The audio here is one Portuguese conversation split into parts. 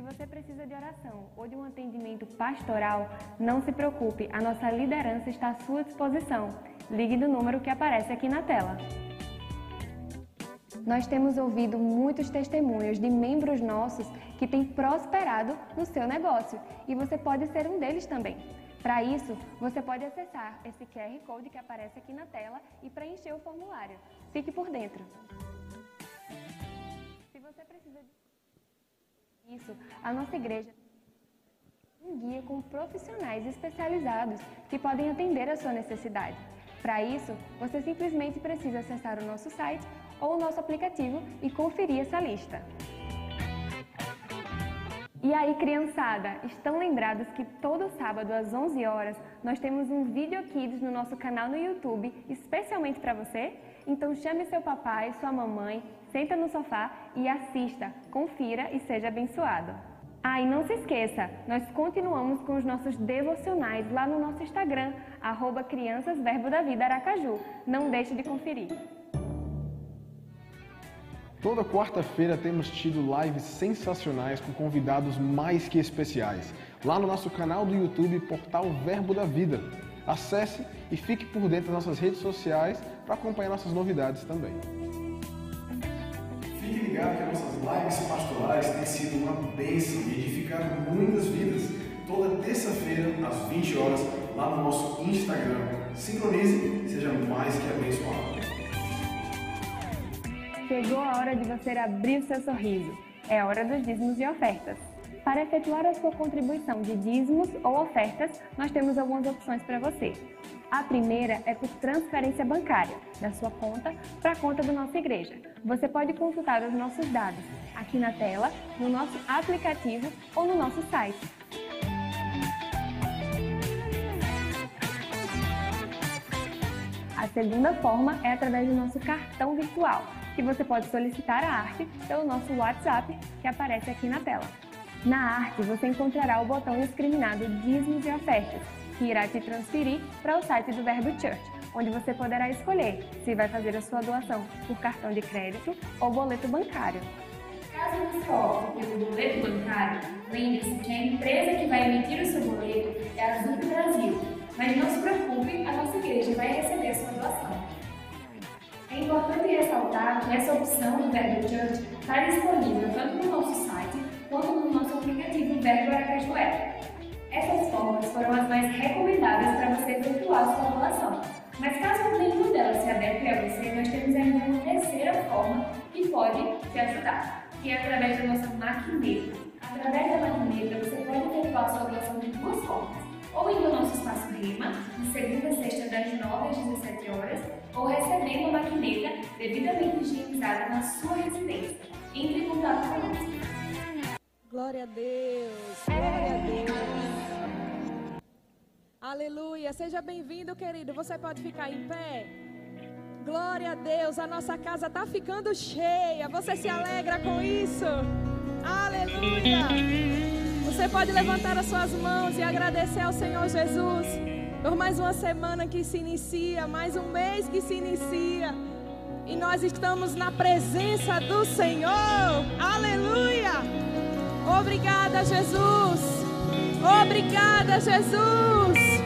você precisa de oração ou de um atendimento pastoral, não se preocupe, a nossa liderança está à sua disposição. Ligue do número que aparece aqui na tela. Nós temos ouvido muitos testemunhos de membros nossos que têm prosperado no seu negócio e você pode ser um deles também. Para isso, você pode acessar esse QR Code que aparece aqui na tela e preencher o formulário. Fique por dentro. Se você precisa disso, a nossa igreja um guia com profissionais especializados que podem atender a sua necessidade. Para isso, você simplesmente precisa acessar o nosso site ou o nosso aplicativo e conferir essa lista. E aí, criançada, estão lembrados que todo sábado às 11 horas nós temos um Video Kids no nosso canal no YouTube, especialmente para você? Então chame seu papai, sua mamãe, senta no sofá e assista, confira e seja abençoado. Ah, e não se esqueça, nós continuamos com os nossos devocionais lá no nosso Instagram, arroba Crianças Verbo da Vida Aracaju. Não deixe de conferir. Toda quarta-feira temos tido lives sensacionais com convidados mais que especiais, lá no nosso canal do YouTube, Portal Verbo da Vida. Acesse e fique por dentro das nossas redes sociais para acompanhar nossas novidades também. Fique ligado que nossas lives pastorais têm sido uma bênção e edificaram muitas vidas. Toda terça-feira, às 20 horas, lá no nosso Instagram. Sincronize seja mais que abençoado. Chegou a hora de você abrir o seu sorriso. É hora dos dízimos e ofertas. Para efetuar a sua contribuição de dízimos ou ofertas, nós temos algumas opções para você. A primeira é por transferência bancária, da sua conta para a conta da nossa igreja. Você pode consultar os nossos dados aqui na tela, no nosso aplicativo ou no nosso site. A segunda forma é através do nosso cartão virtual que você pode solicitar a arte pelo nosso WhatsApp que aparece aqui na tela. Na arte, você encontrará o botão discriminado Dízimos e Ofertas, que irá te transferir para o site do Verbo Church, onde você poderá escolher se vai fazer a sua doação por cartão de crédito ou boleto bancário. Caso você opte pelo boleto bancário, lembre-se que a empresa que vai emitir o seu boleto é a Azul Brasil. Mas não se preocupe, a nossa igreja vai receber a sua doação. É importante ressaltar que essa opção do Verbo Church está disponível tanto no nosso site quanto no nosso aplicativo Verbo Aracaju App. Essas formas foram as mais recomendadas para você efetuar sua doação. Mas caso nenhuma delas se adeque a você, nós temos ainda uma terceira forma que pode te ajudar, que é através da nossa maquineta. Através da maquineta, você pode efetuar sua doação de duas formas ou indo ao nosso espaço REMA, de segunda a sexta, das 9 às 17 horas, ou recebendo a maquineta devidamente higienizada na sua residência. Entre em contato conosco. Glória a Deus, glória a Deus. Aleluia, seja bem-vindo, querido. Você pode ficar em pé. Glória a Deus, a nossa casa está ficando cheia. Você se alegra com isso? Aleluia. Você pode levantar as suas mãos e agradecer ao Senhor Jesus por mais uma semana que se inicia, mais um mês que se inicia. E nós estamos na presença do Senhor. Aleluia! Obrigada, Jesus. Obrigada, Jesus.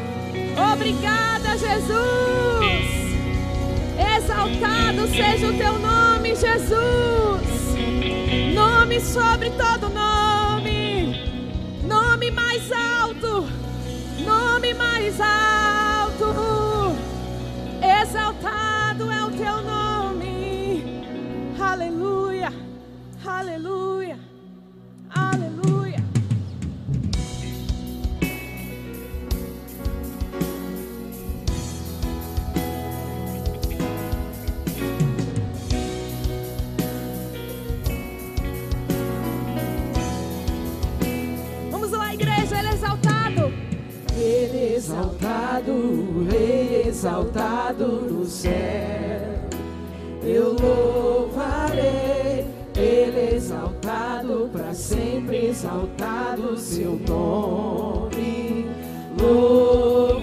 Obrigada, Jesus. Exaltado seja o teu nome, Jesus. Nome sobre todo nome. Nome mais alto, nome mais alto, exaltado é o teu nome, aleluia, aleluia, exaltado, exaltado no céu. Eu louvarei, Ele exaltado, para sempre exaltado seu nome. Louvarei.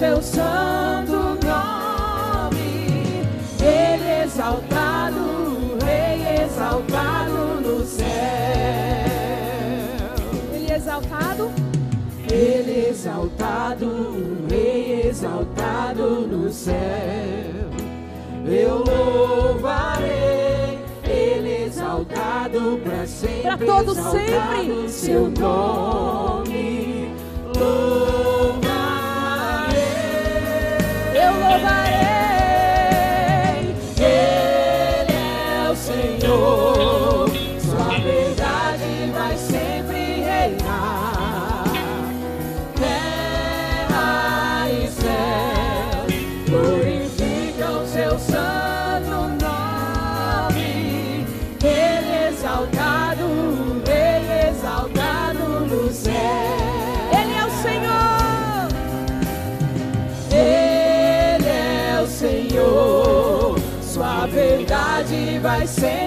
Seu santo nome. Ele exaltado, Rei exaltado no céu. Ele exaltado. Ele exaltado, rei exaltado no céu. Eu louvarei, Ele exaltado para sempre. Pra todo sempre. Seu nome louvarei. Sua verdade vai sempre reinar. Terra e céu glorificam Seu santo nome. Ele exaltado, Rei exaltado no céu. Ele é o Senhor. Ele é o Senhor, Sua verdade vai sempre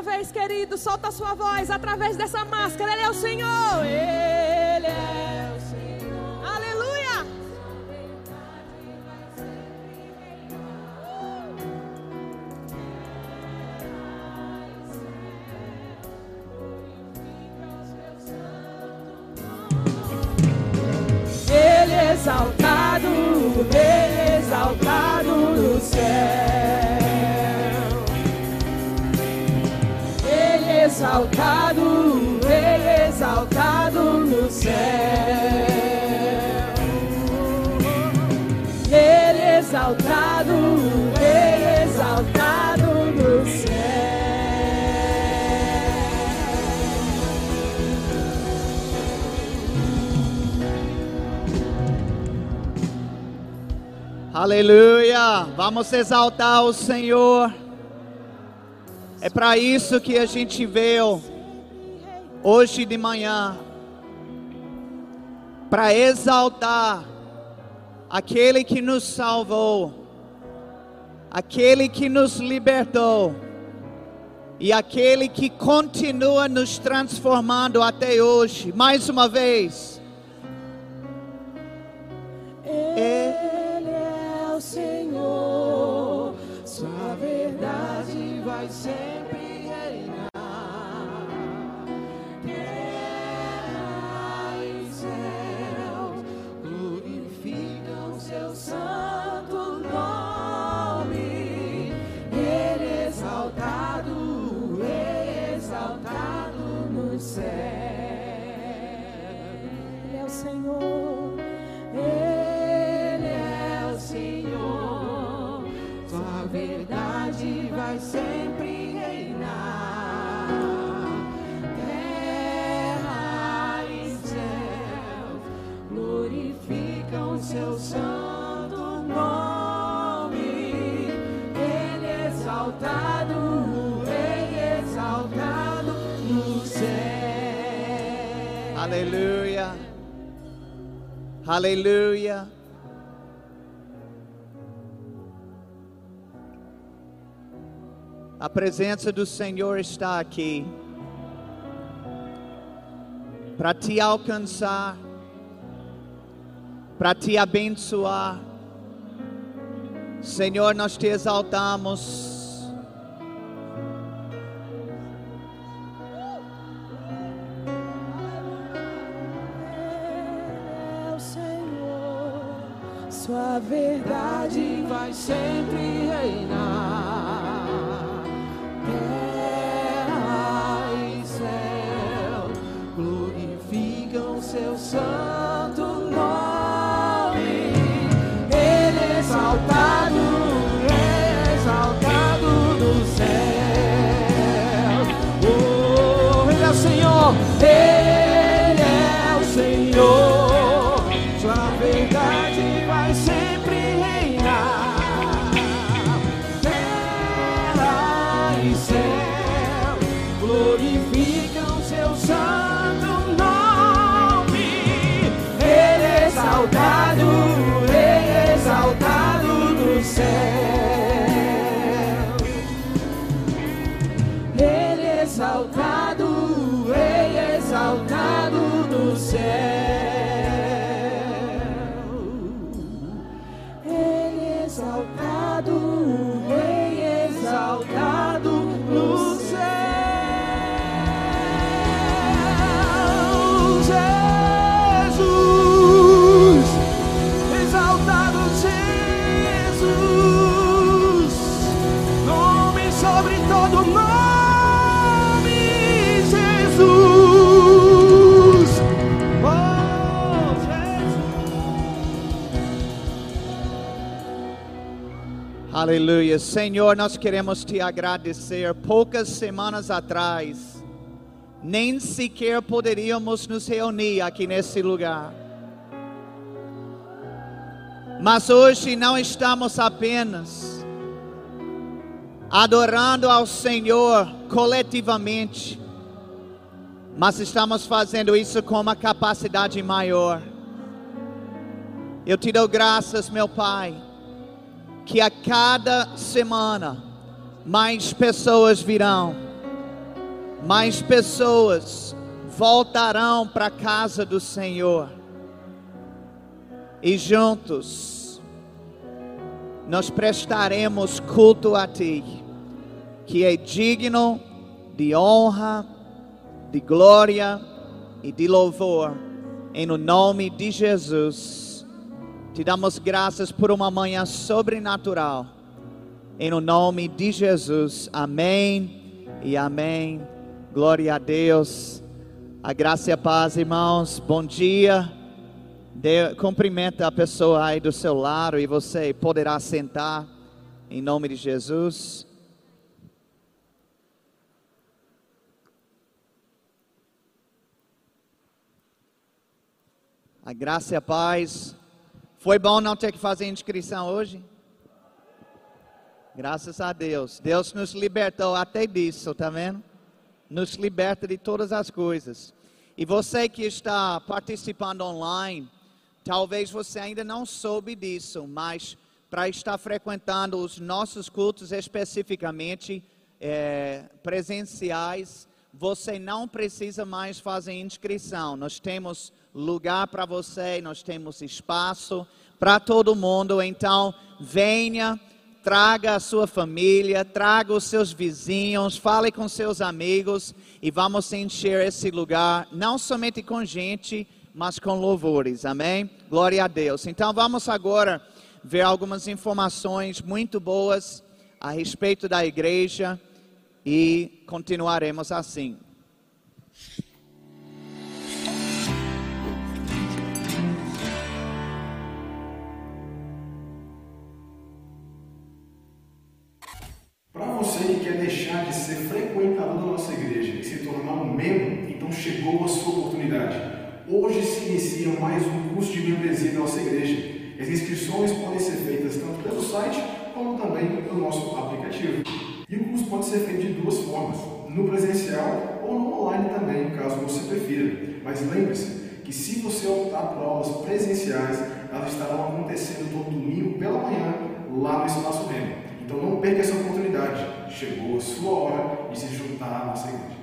uma vez, querido, solta a sua voz através dessa máscara. Ele é o Senhor. Ele é o Senhor. Aleluia. Ele é Aleluia! Vamos exaltar o Senhor. É para isso que a gente veio hoje de manhã para exaltar aquele que nos salvou, aquele que nos libertou e aquele que continua nos transformando até hoje. Mais uma vez. Aleluia. A presença do Senhor está aqui para te alcançar, para te abençoar. Senhor, nós te exaltamos. Sua verdade vai sempre reinar. Aleluia. Senhor, nós queremos te agradecer. Poucas semanas atrás, nem sequer poderíamos nos reunir aqui nesse lugar. Mas hoje não estamos apenas adorando ao Senhor coletivamente, mas estamos fazendo isso com uma capacidade maior. Eu te dou graças, meu Pai que a cada semana mais pessoas virão, mais pessoas voltarão para a casa do Senhor, e juntos nós prestaremos culto a Ti, que é digno de honra, de glória e de louvor, em no nome de Jesus. Te damos graças por uma manhã sobrenatural. Em o nome de Jesus. Amém e amém. Glória a Deus. A graça e a paz, irmãos. Bom dia. Dê, cumprimenta a pessoa aí do seu lado e você poderá sentar em nome de Jesus. A graça e a paz. Foi bom não ter que fazer inscrição hoje? Graças a Deus. Deus nos libertou até disso, tá vendo? Nos liberta de todas as coisas. E você que está participando online, talvez você ainda não soube disso, mas para estar frequentando os nossos cultos especificamente eh, presenciais, você não precisa mais fazer inscrição. Nós temos lugar para você, nós temos espaço para todo mundo. Então, venha, traga a sua família, traga os seus vizinhos, fale com seus amigos e vamos encher esse lugar, não somente com gente, mas com louvores. Amém? Glória a Deus. Então, vamos agora ver algumas informações muito boas a respeito da igreja e continuaremos assim. Para você que quer deixar de ser frequentador da nossa igreja e se tornar um membro, então chegou a sua oportunidade. Hoje se inicia mais um curso de membresia da nossa igreja. As inscrições podem ser feitas tanto pelo site como também pelo nosso aplicativo. E o curso pode ser feito de duas formas, no presencial ou no online também, caso você prefira. Mas lembre-se que se você optar por aulas presenciais, elas estarão acontecendo todo domingo pela manhã lá no Espaço Remo. Então não perca essa oportunidade. Chegou a sua hora de se juntar à nossa igreja.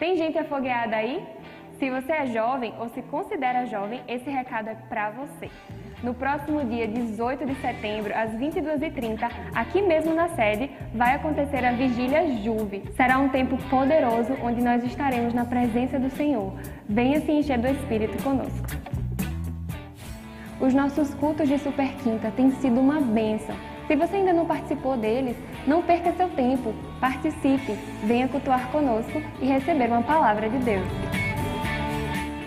Tem gente afogueada aí? Se você é jovem ou se considera jovem, esse recado é para você. No próximo dia 18 de setembro, às 22h30, aqui mesmo na sede, vai acontecer a Vigília Juve. Será um tempo poderoso onde nós estaremos na presença do Senhor. Venha se encher do Espírito conosco. Os nossos cultos de Super Quinta têm sido uma bênção. Se você ainda não participou deles, não perca seu tempo, participe, venha cultuar conosco e receber uma palavra de Deus.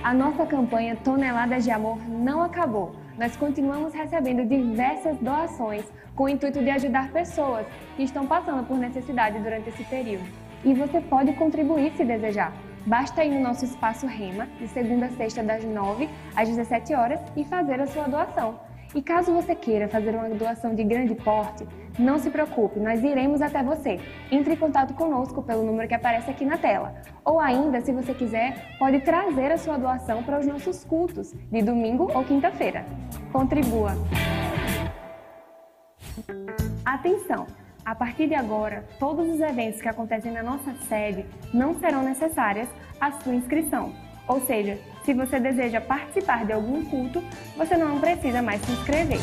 A nossa campanha Toneladas de Amor não acabou. Nós continuamos recebendo diversas doações com o intuito de ajudar pessoas que estão passando por necessidade durante esse período. E você pode contribuir se desejar. Basta ir no nosso espaço Rema, de segunda a sexta, das 9 às 17 horas, e fazer a sua doação. E caso você queira fazer uma doação de grande porte, não se preocupe, nós iremos até você. Entre em contato conosco pelo número que aparece aqui na tela. Ou ainda, se você quiser, pode trazer a sua doação para os nossos cultos, de domingo ou quinta-feira. Contribua! Atenção! A partir de agora, todos os eventos que acontecem na nossa sede não serão necessárias a sua inscrição. Ou seja, se você deseja participar de algum culto, você não precisa mais se inscrever.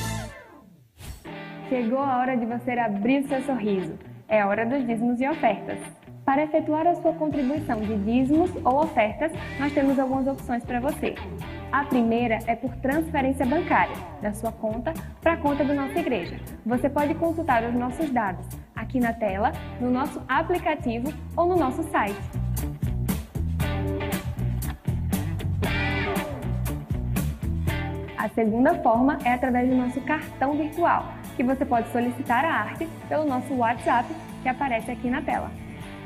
Chegou a hora de você abrir seu sorriso. É hora dos dízimos e ofertas. Para efetuar a sua contribuição de dízimos ou ofertas, nós temos algumas opções para você. A primeira é por transferência bancária, da sua conta para a conta da nossa igreja. Você pode consultar os nossos dados aqui na tela, no nosso aplicativo ou no nosso site. A segunda forma é através do nosso cartão virtual, que você pode solicitar a arte pelo nosso WhatsApp que aparece aqui na tela.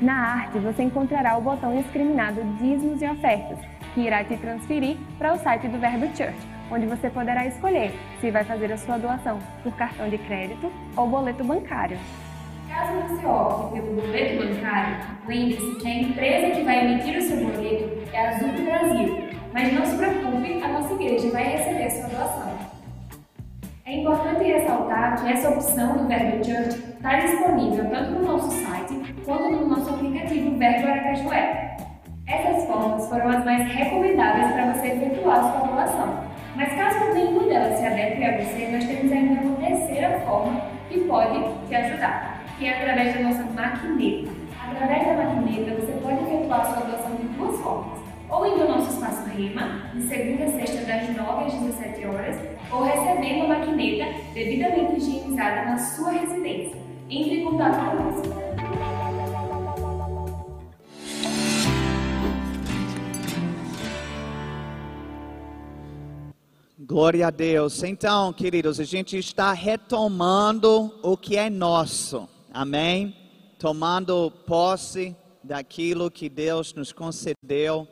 Na arte, você encontrará o botão discriminado Dízimos e Ofertas, que irá te transferir para o site do Verbo Church, onde você poderá escolher se vai fazer a sua doação por cartão de crédito ou boleto bancário. Caso você opte pelo boleto bancário, lembre-se que a empresa que vai emitir o seu boleto é a Azul do Brasil, mas não se preocupe, a nossa igreja vai receber sua doação. É importante ressaltar que essa opção do Verbo Church está disponível tanto no nosso site quanto no nosso aplicativo Verbo Aracajué. Essas formas foram as mais recomendáveis para você efetuar sua doação. Mas caso nenhuma delas se adeque a você, nós temos ainda uma terceira forma que pode te ajudar, que é através da nossa maquineta. Através da maquineta, você pode efetuar sua doação de duas formas ou indo ao nosso espaço REMA, de segunda a sexta, das 9 às 17 horas, ou recebendo a maquineta devidamente higienizada na sua residência. Entre em contato conosco. Glória a Deus. Então, queridos, a gente está retomando o que é nosso. Amém? Tomando posse daquilo que Deus nos concedeu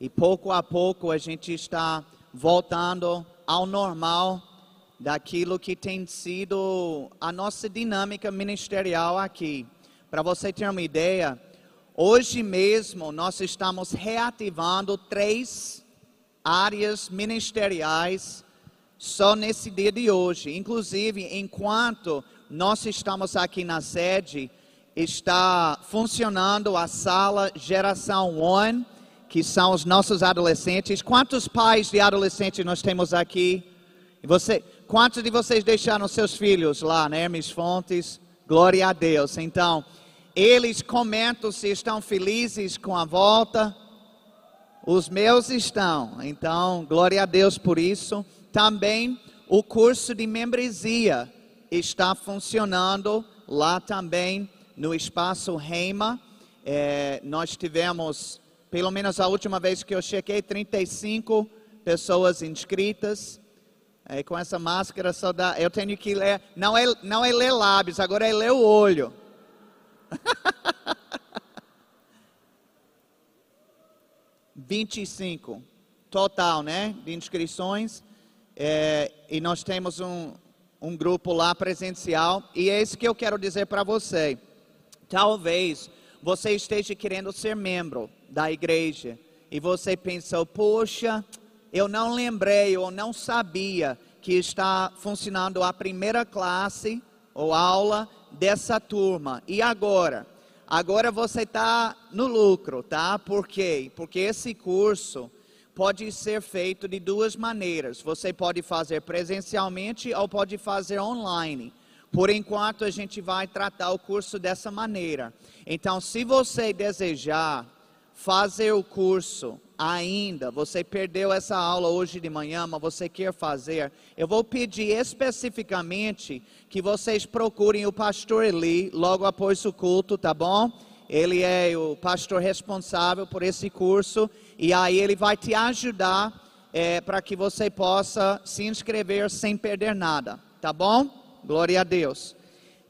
e pouco a pouco a gente está voltando ao normal daquilo que tem sido a nossa dinâmica ministerial aqui. Para você ter uma ideia, hoje mesmo nós estamos reativando três áreas ministeriais só nesse dia de hoje. Inclusive, enquanto nós estamos aqui na sede, está funcionando a sala Geração One, que são os nossos adolescentes. Quantos pais de adolescentes nós temos aqui? Você, quantos de vocês deixaram seus filhos lá, né, Hermes Fontes? Glória a Deus. Então, eles comentam se estão felizes com a volta. Os meus estão. Então, glória a Deus por isso. Também o curso de membresia está funcionando lá também no espaço Reima. É, nós tivemos, pelo menos a última vez que eu chequei, 35 pessoas inscritas. É, com essa máscara só dá, eu tenho que ler, não é, não é ler lábios, agora é ler o olho. 25 total, né, de inscrições. É, e nós temos um, um grupo lá presencial. E é isso que eu quero dizer para você. Talvez você esteja querendo ser membro da igreja e você pensou, poxa, eu não lembrei ou não sabia que está funcionando a primeira classe ou aula dessa turma. E agora? Agora você está no lucro, tá? Por quê? Porque esse curso pode ser feito de duas maneiras. Você pode fazer presencialmente ou pode fazer online. Por enquanto, a gente vai tratar o curso dessa maneira. Então, se você desejar fazer o curso ainda, você perdeu essa aula hoje de manhã, mas você quer fazer, eu vou pedir especificamente que vocês procurem o pastor Eli logo após o culto, tá bom? Ele é o pastor responsável por esse curso e aí ele vai te ajudar é, para que você possa se inscrever sem perder nada, tá bom? Glória a Deus.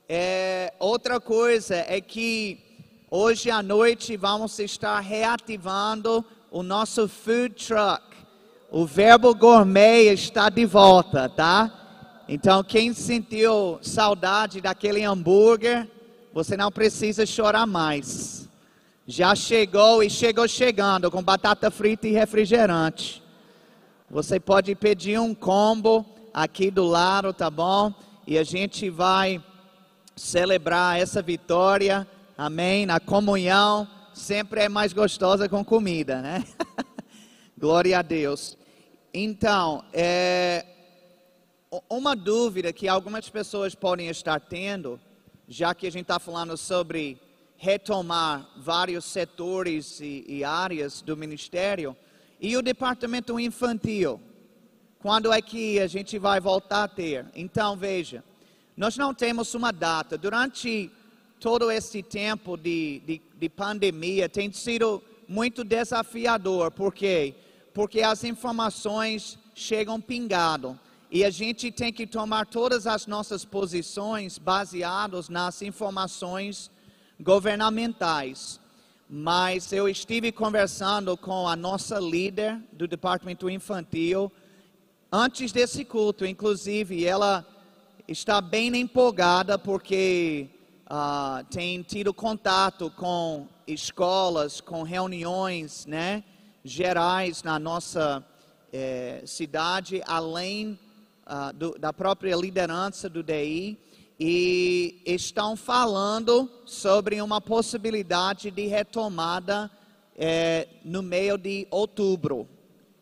É, outra coisa é que hoje à noite vamos estar reativando o nosso food truck. O verbo gourmet está de volta, tá? Então, quem sentiu saudade daquele hambúrguer, você não precisa chorar mais. Já chegou e chegou chegando com batata frita e refrigerante. Você pode pedir um combo aqui do lado, tá bom? E a gente vai celebrar essa vitória, amém? Na comunhão sempre é mais gostosa com comida, né? Glória a Deus. Então, é, uma dúvida que algumas pessoas podem estar tendo, já que a gente está falando sobre retomar vários setores e, e áreas do ministério, e o departamento infantil, quando é que a gente vai voltar a ter? Então, veja, nós não temos uma data. Durante todo esse tempo de, de, de pandemia tem sido muito desafiador. Por quê? Porque as informações chegam pingado. E a gente tem que tomar todas as nossas posições baseadas nas informações governamentais. Mas eu estive conversando com a nossa líder do departamento infantil antes desse culto, inclusive, ela está bem empolgada porque uh, tem tido contato com escolas, com reuniões né, gerais na nossa eh, cidade, além uh, do, da própria liderança do DI, e estão falando sobre uma possibilidade de retomada eh, no meio de outubro,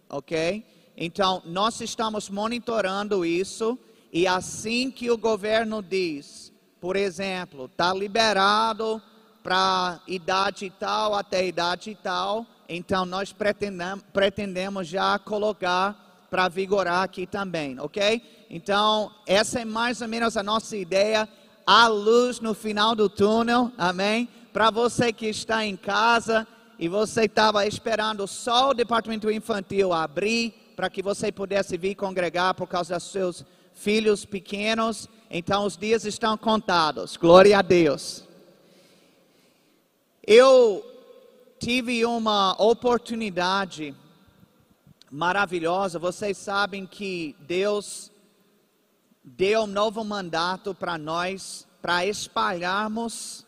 ok? Então, nós estamos monitorando isso, e assim que o governo diz por exemplo, está liberado para idade tal até idade tal, então nós pretendemos já colocar para vigorar aqui também, ok? Então, essa é mais ou menos a nossa ideia, a luz no final do túnel, amém? Para você que está em casa e você estava esperando só o departamento infantil abrir para que você pudesse vir congregar por causa dos seus filhos pequenos, então os dias estão contados. Glória a Deus. Eu tive uma oportunidade maravilhosa. Vocês sabem que Deus deu um novo mandato para nós, para espalharmos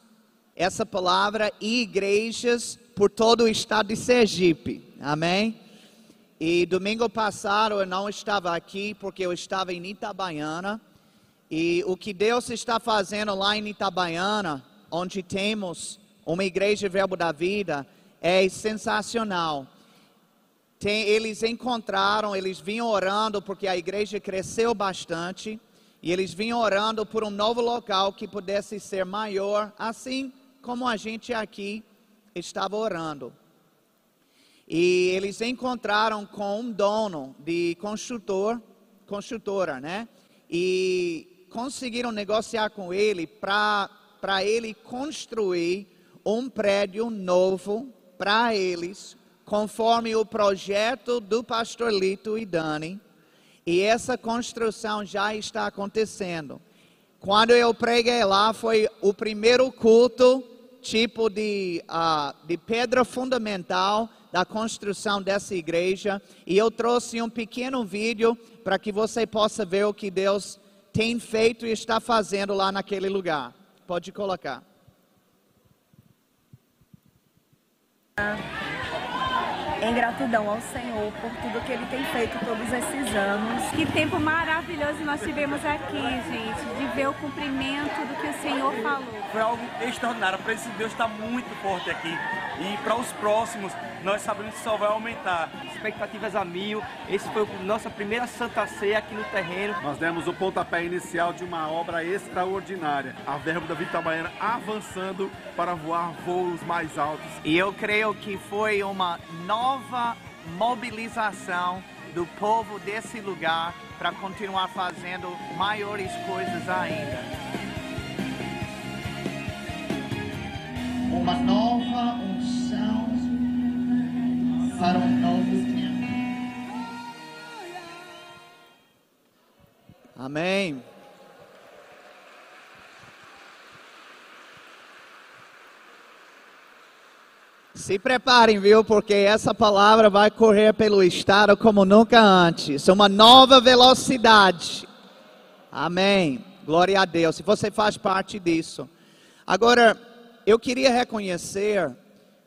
essa palavra e igrejas por todo o estado de Sergipe. Amém? E domingo passado eu não estava aqui porque eu estava em Itabaiana. E o que Deus está fazendo lá em Itabaiana, onde temos uma igreja Verbo da Vida, é sensacional. Tem, eles encontraram, eles vinham orando porque a igreja cresceu bastante e eles vinham orando por um novo local que pudesse ser maior, assim como a gente aqui estava orando. E eles encontraram com um dono de construtor, construtora, né? E conseguiram negociar com ele para ele construir um prédio novo para eles, conforme o projeto do pastor Lito e Dani. E essa construção já está acontecendo. Quando eu preguei lá, foi o primeiro culto, tipo de, uh, de pedra fundamental da construção dessa igreja. E eu trouxe um pequeno vídeo para que você possa ver o que Deus tem feito e está fazendo lá naquele lugar. Pode colocar. Em gratidão ao Senhor por tudo que Ele tem feito todos esses anos. Que tempo maravilhoso nós tivemos aqui, gente, de ver o cumprimento do que o Senhor falou. Foi algo extraordinário, a presença de Deus está muito forte aqui. E para os próximos, nós sabemos que só vai aumentar. Expectativas a mil. Esse foi a nossa primeira Santa Ceia aqui no terreno. Nós demos o pontapé inicial de uma obra extraordinária. A Verbo da Vida Baiana avançando para voar voos mais altos. E eu creio que foi uma nova mobilização do povo desse lugar para continuar fazendo maiores coisas ainda. Uma nova unção para um novo tempo. Amém. Se preparem, viu? Porque essa palavra vai correr pelo estado como nunca antes. Uma nova velocidade. Amém. Glória a Deus. Se você faz parte disso. Agora, eu queria reconhecer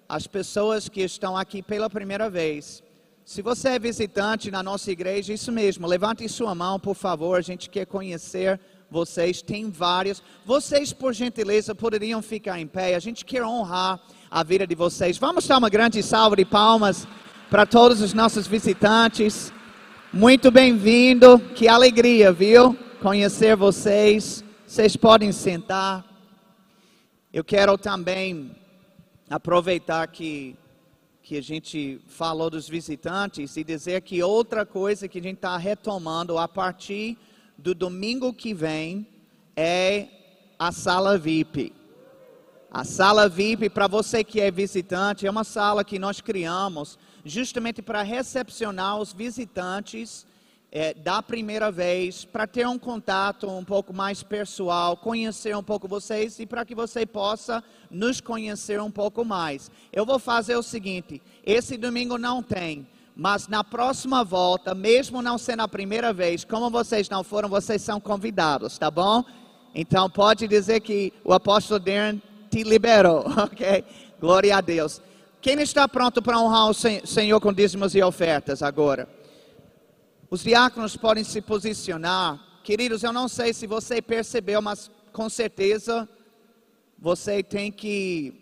as pessoas que estão aqui pela primeira vez. Se você é visitante na nossa igreja, isso mesmo, levante sua mão, por favor. A gente quer conhecer vocês. Tem vários. Vocês, por gentileza, poderiam ficar em pé. A gente quer honrar a vida de vocês. Vamos dar uma grande salva de palmas para todos os nossos visitantes. Muito bem-vindo, que alegria, viu? Conhecer vocês. Vocês podem sentar. Eu quero também aproveitar que, que a gente falou dos visitantes e dizer que outra coisa que a gente está retomando a partir do domingo que vem é a sala VIP. A sala VIP, para você que é visitante, é uma sala que nós criamos justamente para recepcionar os visitantes é, da primeira vez, para ter um contato um pouco mais pessoal, conhecer um pouco vocês e para que você possa nos conhecer um pouco mais. Eu vou fazer o seguinte: esse domingo não tem, mas na próxima volta, mesmo não sendo a primeira vez, como vocês não foram, vocês são convidados, tá bom? Então pode dizer que o apóstolo Darren te liberou, ok? Glória a Deus. Quem está pronto para honrar o Senhor com dízimos e ofertas agora? Os diáconos podem se posicionar. Queridos, eu não sei se você percebeu, mas com certeza você tem que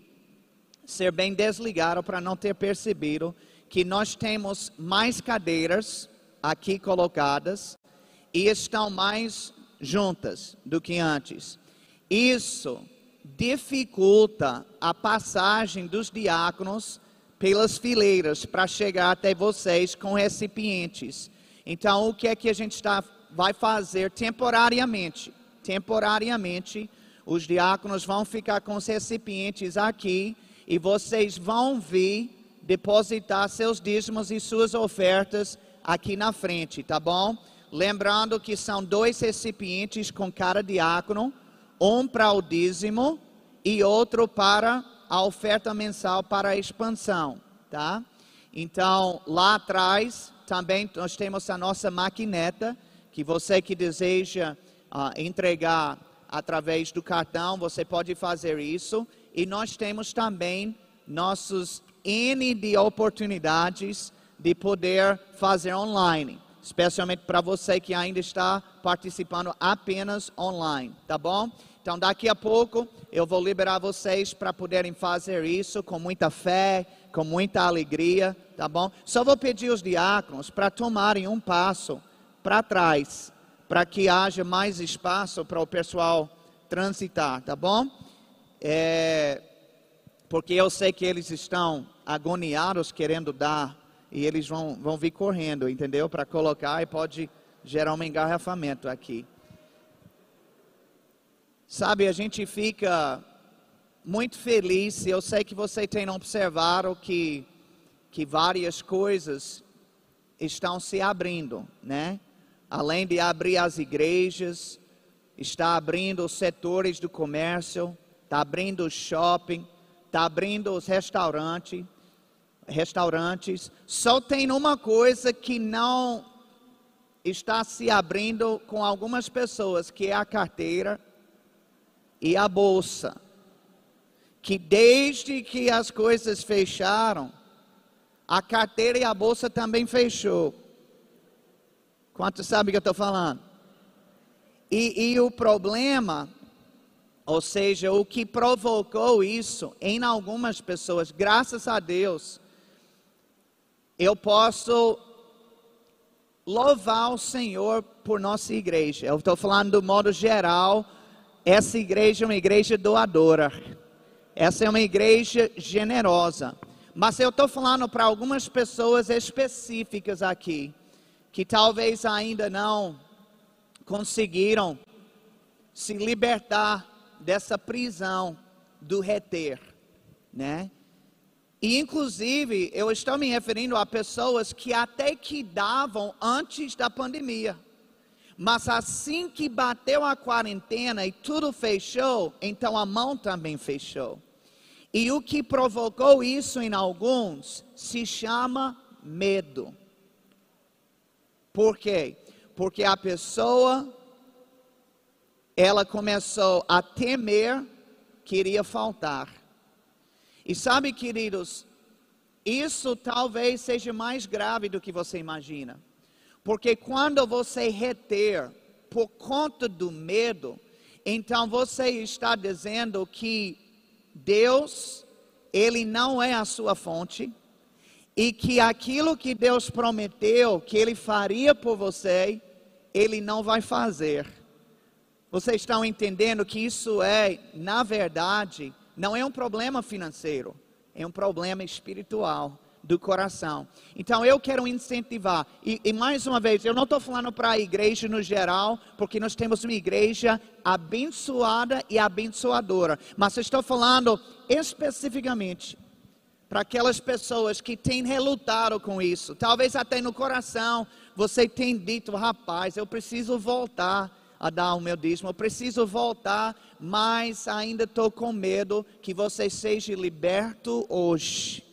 ser bem desligado para não ter percebido que nós temos mais cadeiras aqui colocadas e estão mais juntas do que antes. Isso dificulta a passagem dos diáconos pelas fileiras para chegar até vocês com recipientes. Então, o que é que a gente está, vai fazer temporariamente? Temporariamente, os diáconos vão ficar com os recipientes aqui e vocês vão vir depositar seus dízimos e suas ofertas aqui na frente, tá bom? Lembrando que são dois recipientes com cada diácono um para o dízimo e outro para a oferta mensal para a expansão, tá? Então, lá atrás também nós temos a nossa maquineta, que você que deseja uh, entregar através do cartão, você pode fazer isso. E nós temos também nossos N de oportunidades de poder fazer online, especialmente para você que ainda está participando apenas online, tá bom? Então, daqui a pouco eu vou liberar vocês para poderem fazer isso com muita fé, com muita alegria, tá bom? Só vou pedir os diáconos para tomarem um passo para trás, para que haja mais espaço para o pessoal transitar, tá bom? É, porque eu sei que eles estão agoniados querendo dar e eles vão, vão vir correndo, entendeu? Para colocar e pode gerar um engarrafamento aqui. Sabe, a gente fica muito feliz, eu sei que você tem observado que, que várias coisas estão se abrindo, né? Além de abrir as igrejas, está abrindo os setores do comércio, está abrindo o shopping, está abrindo os restaurantes, restaurantes. Só tem uma coisa que não está se abrindo com algumas pessoas, que é a carteira e a bolsa. Que desde que as coisas fecharam, a carteira e a bolsa também fechou. Quantos sabem o que eu estou falando? E, e o problema, ou seja, o que provocou isso em algumas pessoas, graças a Deus, eu posso louvar o Senhor por nossa igreja. Eu estou falando do modo geral. Essa igreja é uma igreja doadora. Essa é uma igreja generosa. Mas eu estou falando para algumas pessoas específicas aqui, que talvez ainda não conseguiram se libertar dessa prisão do reter, né? E inclusive, eu estou me referindo a pessoas que até que davam antes da pandemia. Mas assim que bateu a quarentena e tudo fechou, então a mão também fechou. E o que provocou isso em alguns se chama medo. Por quê? Porque a pessoa ela começou a temer que iria faltar. E sabe, queridos, isso talvez seja mais grave do que você imagina. Porque quando você reter por conta do medo, então você está dizendo que Deus, ele não é a sua fonte e que aquilo que Deus prometeu que ele faria por você, ele não vai fazer. Vocês estão entendendo que isso é, na verdade, não é um problema financeiro, é um problema espiritual do coração. Então eu quero incentivar, e, e mais uma vez, eu não estou falando para a igreja no geral, porque nós temos uma igreja abençoada e abençoadora, mas estou falando especificamente para aquelas pessoas que têm relutado com isso, talvez até no coração você tem dito, rapaz, eu preciso voltar a dar o meu dízimo, eu preciso voltar, mas ainda estou com medo que você seja liberto hoje.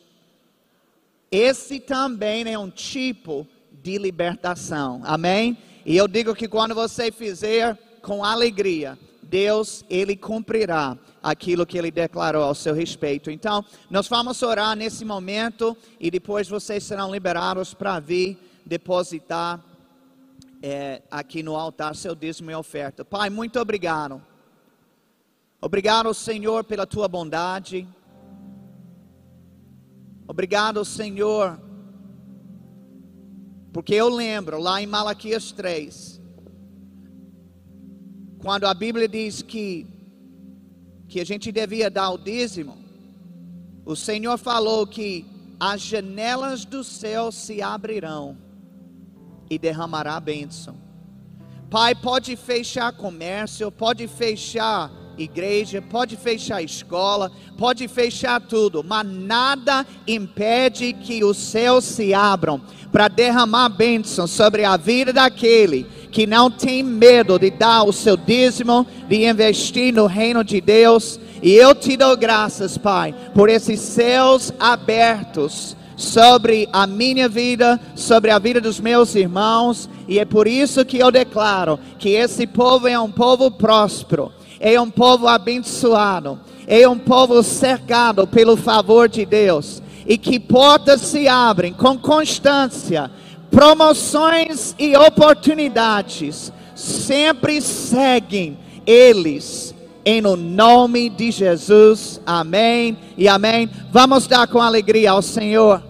Esse também é um tipo de libertação. Amém? E eu digo que quando você fizer com alegria, Deus, Ele cumprirá aquilo que Ele declarou ao seu respeito. Então, nós vamos orar nesse momento e depois vocês serão liberados para vir depositar é, aqui no altar seu dízimo e oferta. Pai, muito obrigado. Obrigado, Senhor, pela tua bondade. Obrigado, Senhor, porque eu lembro lá em Malaquias 3, quando a Bíblia diz que, que a gente devia dar o dízimo, o Senhor falou que as janelas do céu se abrirão e derramará bênção. Pai, pode fechar comércio, pode fechar igreja, pode fechar escola, pode fechar tudo, mas nada impede que os céus se abram para derramar bênção sobre a vida daquele que não tem medo de dar o seu dízimo, de investir no reino de Deus. E eu te dou graças, Pai, por esses céus abertos sobre a minha vida, sobre a vida dos meus irmãos, e é por isso que eu declaro que esse povo é um povo próspero é um povo abençoado, é um povo cercado pelo favor de Deus, e que portas se abrem com constância, promoções e oportunidades sempre seguem eles. Em no nome de Jesus, amém e amém. Vamos dar com alegria ao Senhor.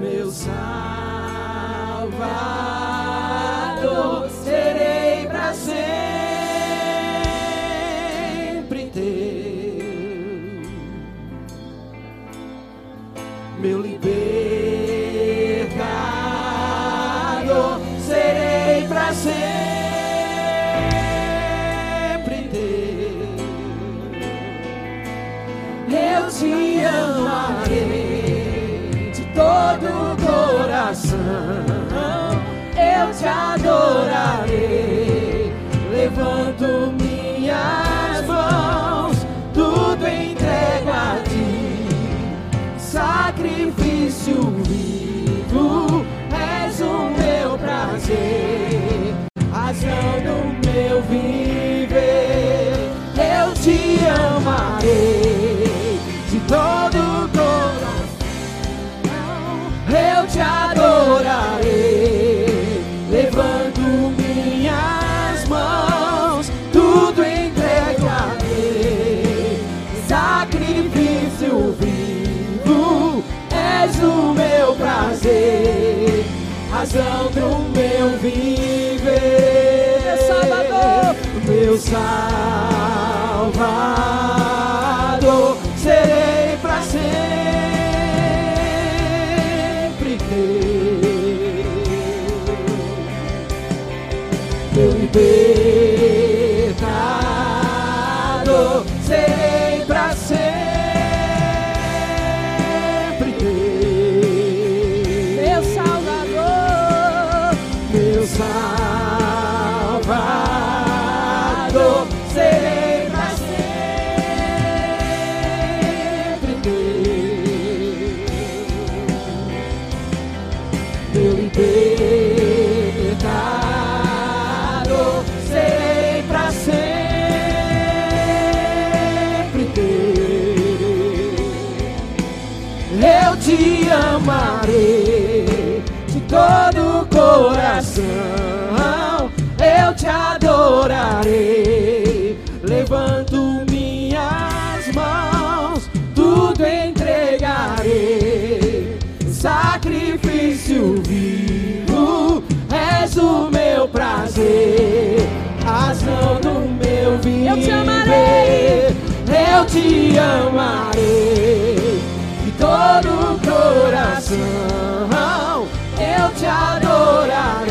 meu Salvador. time. eu te amarei, eu te amarei. De todo o coração, eu te adorarei,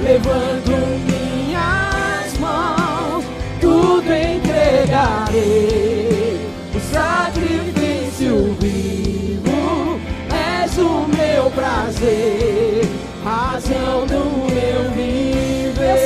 levando minhas mãos, tudo entregarei, o sacrifício vivo és o meu prazer, razão do meu viver. Meu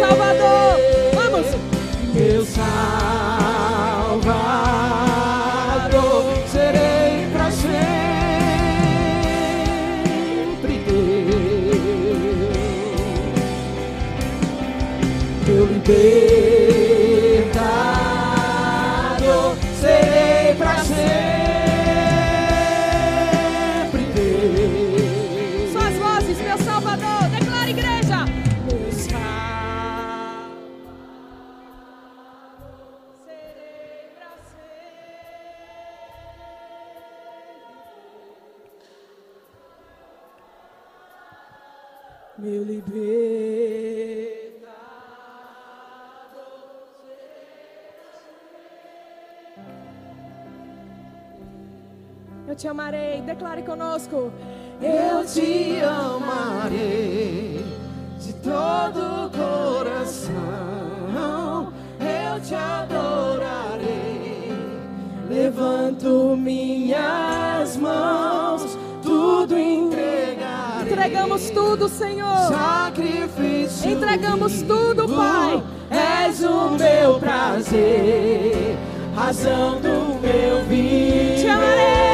conosco. Eu te amarei de todo o coração. Eu te adorarei. Levanto minhas mãos, tudo entregarei. Entregamos tudo, Senhor. Sacrifício. Entregamos tudo, Pai. És o meu prazer, razão do meu viver. Te amarei.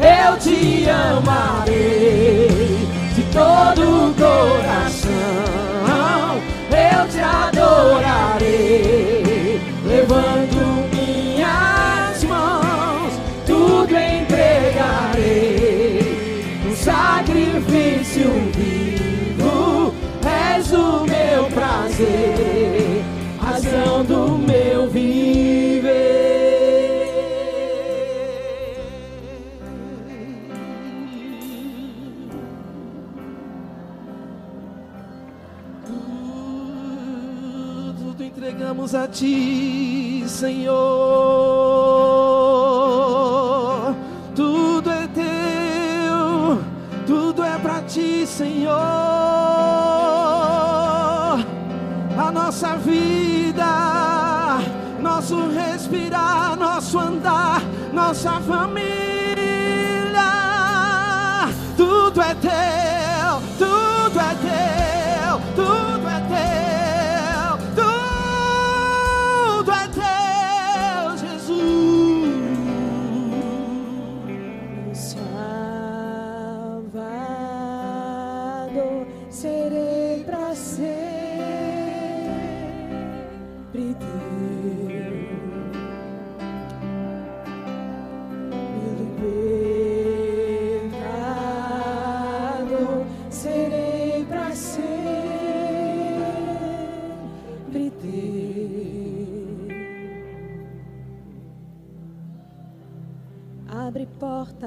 Eu te amarei de todo o coração. Eu te adorarei, levando minhas mãos, tudo entregarei. Um sacrifício vivo, és o meu prazer, a ti, Senhor. Tudo é teu, tudo é pra ti, Senhor. A nossa vida, nosso respirar, nosso andar, nossa família.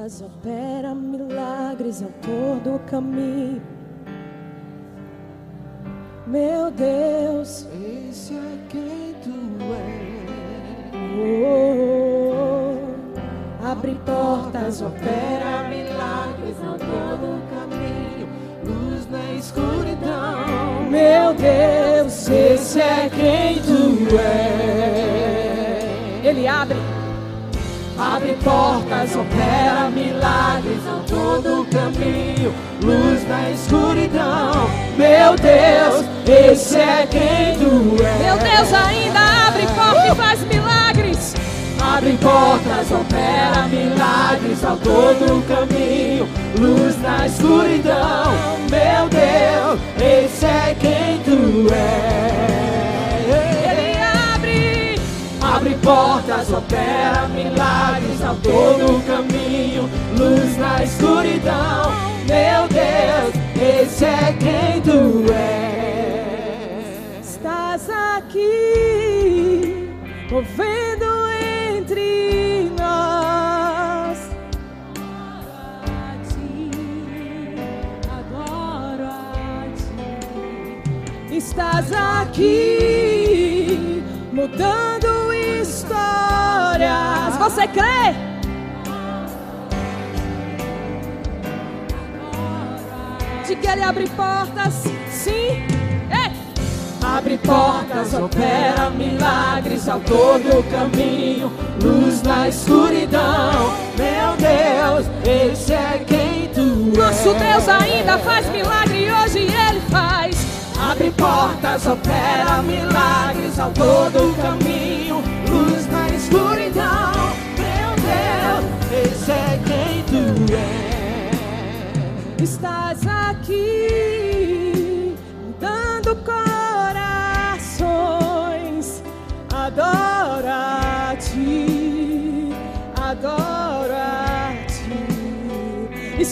Portas, opera milagres, autor do caminho. Meu Deus, Esse é quem tu oh, Abre portas, opera milagres ao todo caminho, luz na escuridão. meu Deus, Esse é quem tu és. Ele abre, Abre portas, opera milagres ao todo caminho, luz na escuridão. Meu Deus, esse é quem tu és. meu Deus ainda abre porta e faz milagres. Abre portas, opera milagres ao todo caminho, luz na escuridão. Meu Deus, esse é quem tu és. Portas, opera milagres ao todo caminho, luz na escuridão. Meu Deus, esse é quem tu és. estás aqui, movendo entre nós. A ti, adoro a ti. Estás aqui, mudando histórias. Você crê? De que ele abre portas, sim. Ei! Abre portas, opera milagres ao todo caminho, luz na escuridão. Meu Deus, esse é quem tu és. Nosso Deus ainda faz milagre hoje Ele faz. Abre portas, opera milagres ao todo caminho,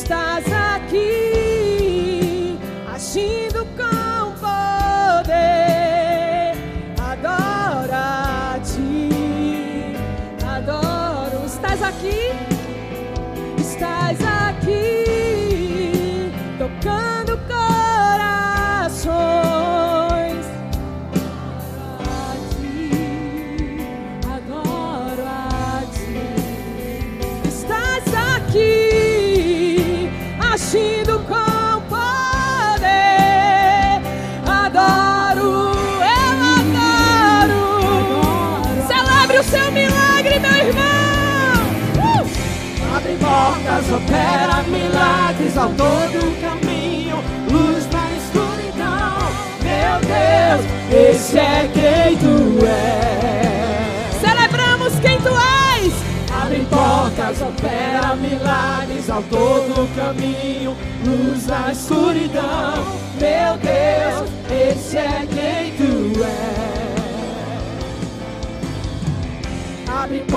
Estás portas, opera milagres ao todo o caminho, luz na escuridão. Meu Deus, esse é quem tu és. Celebramos quem tu és. Abre portas, opera milagres ao todo o caminho, luz na escuridão. Meu Deus, esse é quem tu és. Abre portas,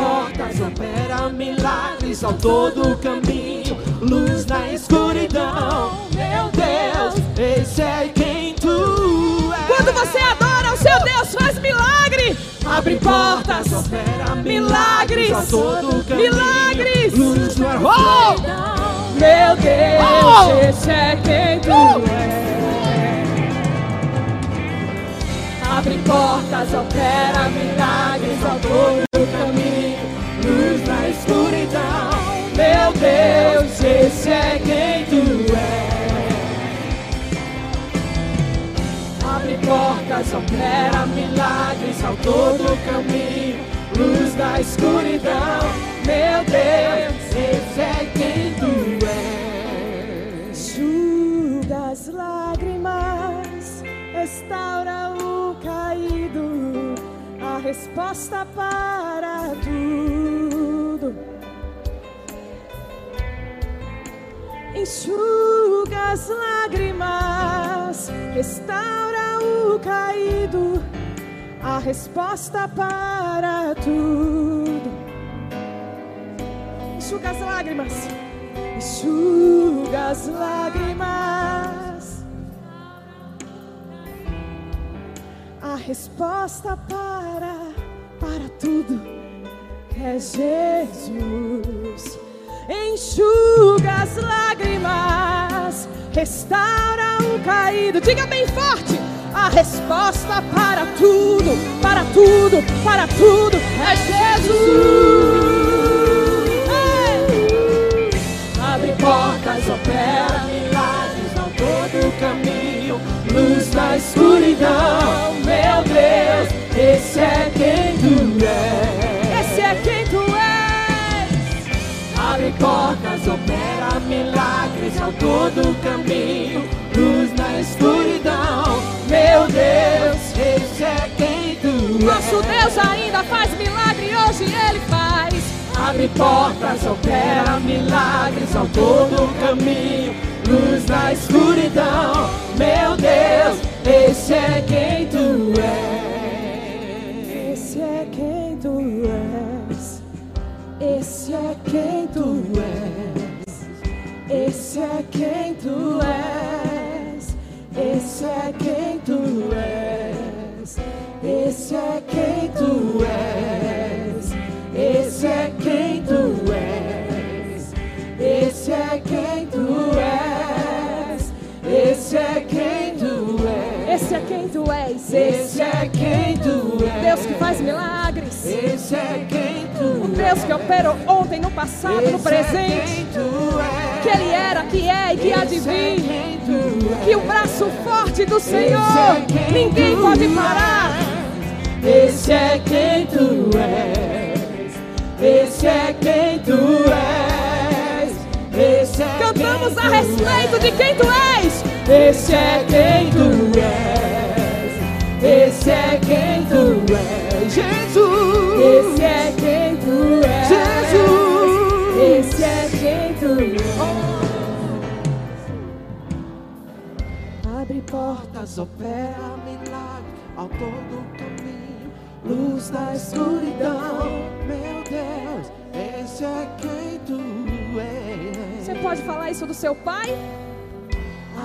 opera milagres ao todo o caminho, luz na escuridão. Meu Deus, esse é quem tu és. Quando você adora o seu Deus, faz milagre. Abre portas, opera milagres ao todo o caminho, Milagres. luz na Oh! escuridão. Meu Deus, Oh! esse é quem tu és. Abre portas, opera milagres ao todo o caminho, Deus, esse é quem tu és. Abre portas, opera milagres ao todo caminho, luz na escuridão. Meu Deus, esse é quem tu és. Enxuga as lágrimas, restaura o caído, a resposta para tudo. Enxuga as lágrimas, restaura o caído, a resposta para tudo. Enxuga as lágrimas. Enxuga as lágrimas. A resposta para, para tudo é Jesus. Enxuga as lágrimas, restaura o caído. Diga bem forte. A resposta para tudo, para tudo, para tudo é Jesus. Abre portas, opera milagres ao todo caminho, luz na escuridão. Meu Deus, esse é quem tu és. Portas, opera milagres ao todo o caminho, luz na escuridão. Meu Deus, esse é quem tu és. Nosso Deus ainda faz milagre, hoje Ele faz. Abre portas, opera milagres ao todo o caminho, luz na escuridão. Meu Deus, esse é quem tu és. Esse é quem tu és. É quem tu que operou ontem, no passado, no é presente. és. Que Ele era, que é e que há de Esse é vir. Que o braço forte do Senhor é ninguém pode és. parar. Esse é quem tu és. Esse é quem tu és. Esse é Cantamos a respeito de quem tu és. Esse é quem tu és. Esse é quem tu és. Jesus. Esse é quem és. Jesus. Esse é quem tu és. Abre portas, opera milagre ao todo caminho, luz na escuridão. Meu Deus, esse é quem tu és. Você pode falar isso do seu pai?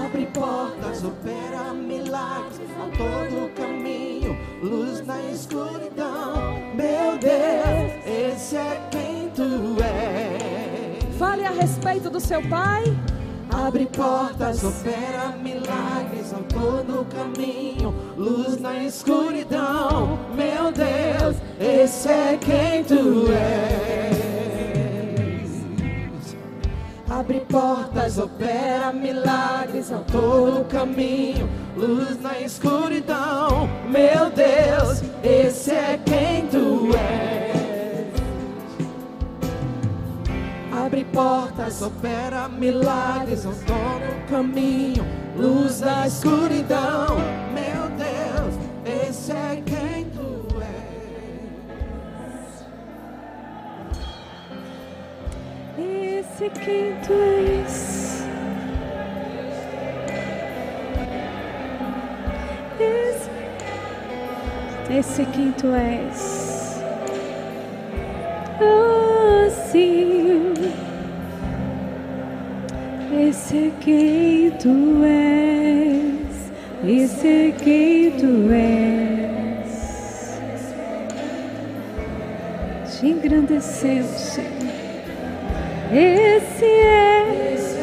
Abre portas, opera milagres ao todo caminho, luz na escuridão. Meu Deus, esse é quem tu és. Fale a respeito do seu pai. Abre portas, opera milagres ao todo caminho, luz na escuridão. Meu Deus, esse é quem tu és. Abre portas, opera milagres ao todo caminho, luz na escuridão. Meu Deus, esse é quem tu és. Abre portas, opera milagres, tô no caminho, luz da escuridão. Meu Deus, esse é quem é quem tu és. Esse, esse quem tu és. Oh, sim. Esse quem tu és. Esse quem tu és. Te engrandecemos, Senhor. Esse é.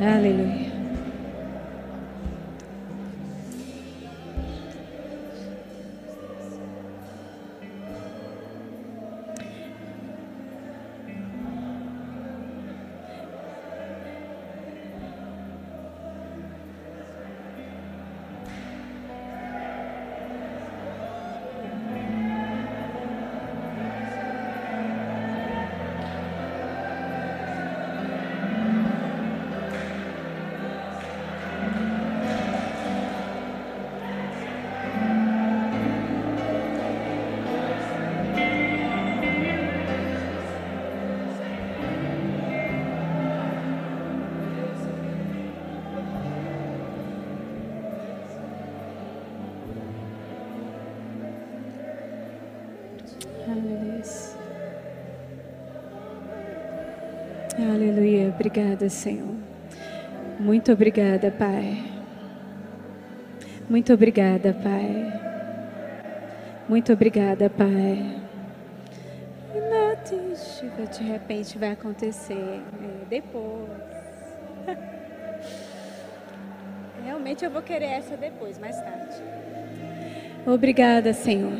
Hallelujah. Obrigada, Senhor. Muito obrigada, Pai. Muito obrigada, Pai. Muito obrigada, Pai. Chuva de repente vai acontecer é, depois. Realmente eu vou querer essa depois, mais tarde. Obrigada, Senhor.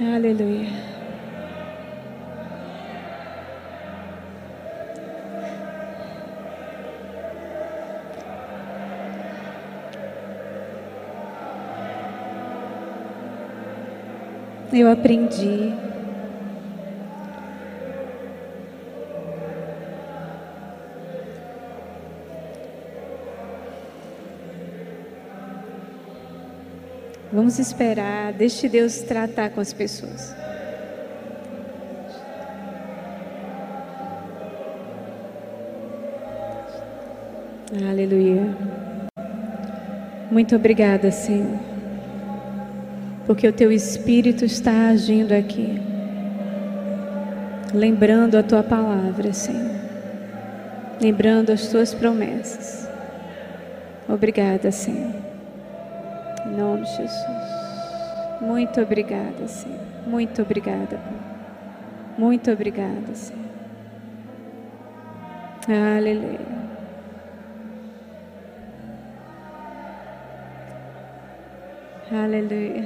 Aleluia. eu aprendi. Vamos esperar, deixe Deus tratar com as pessoas. Aleluia. Muito obrigada, Senhor porque o Teu Espírito está agindo aqui, lembrando a Tua palavra, Senhor, lembrando as Tuas promessas. Obrigada, Senhor. Em nome de Jesus. Muito obrigada, Senhor. Muito obrigada, Pai. Muito obrigada, Senhor. Aleluia. Aleluia.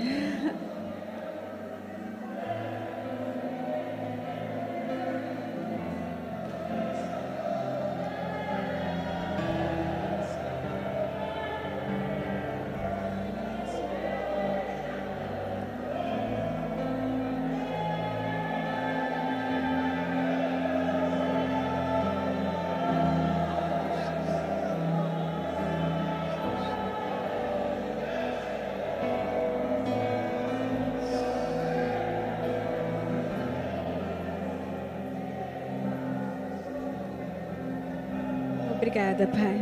Obrigada, Pai.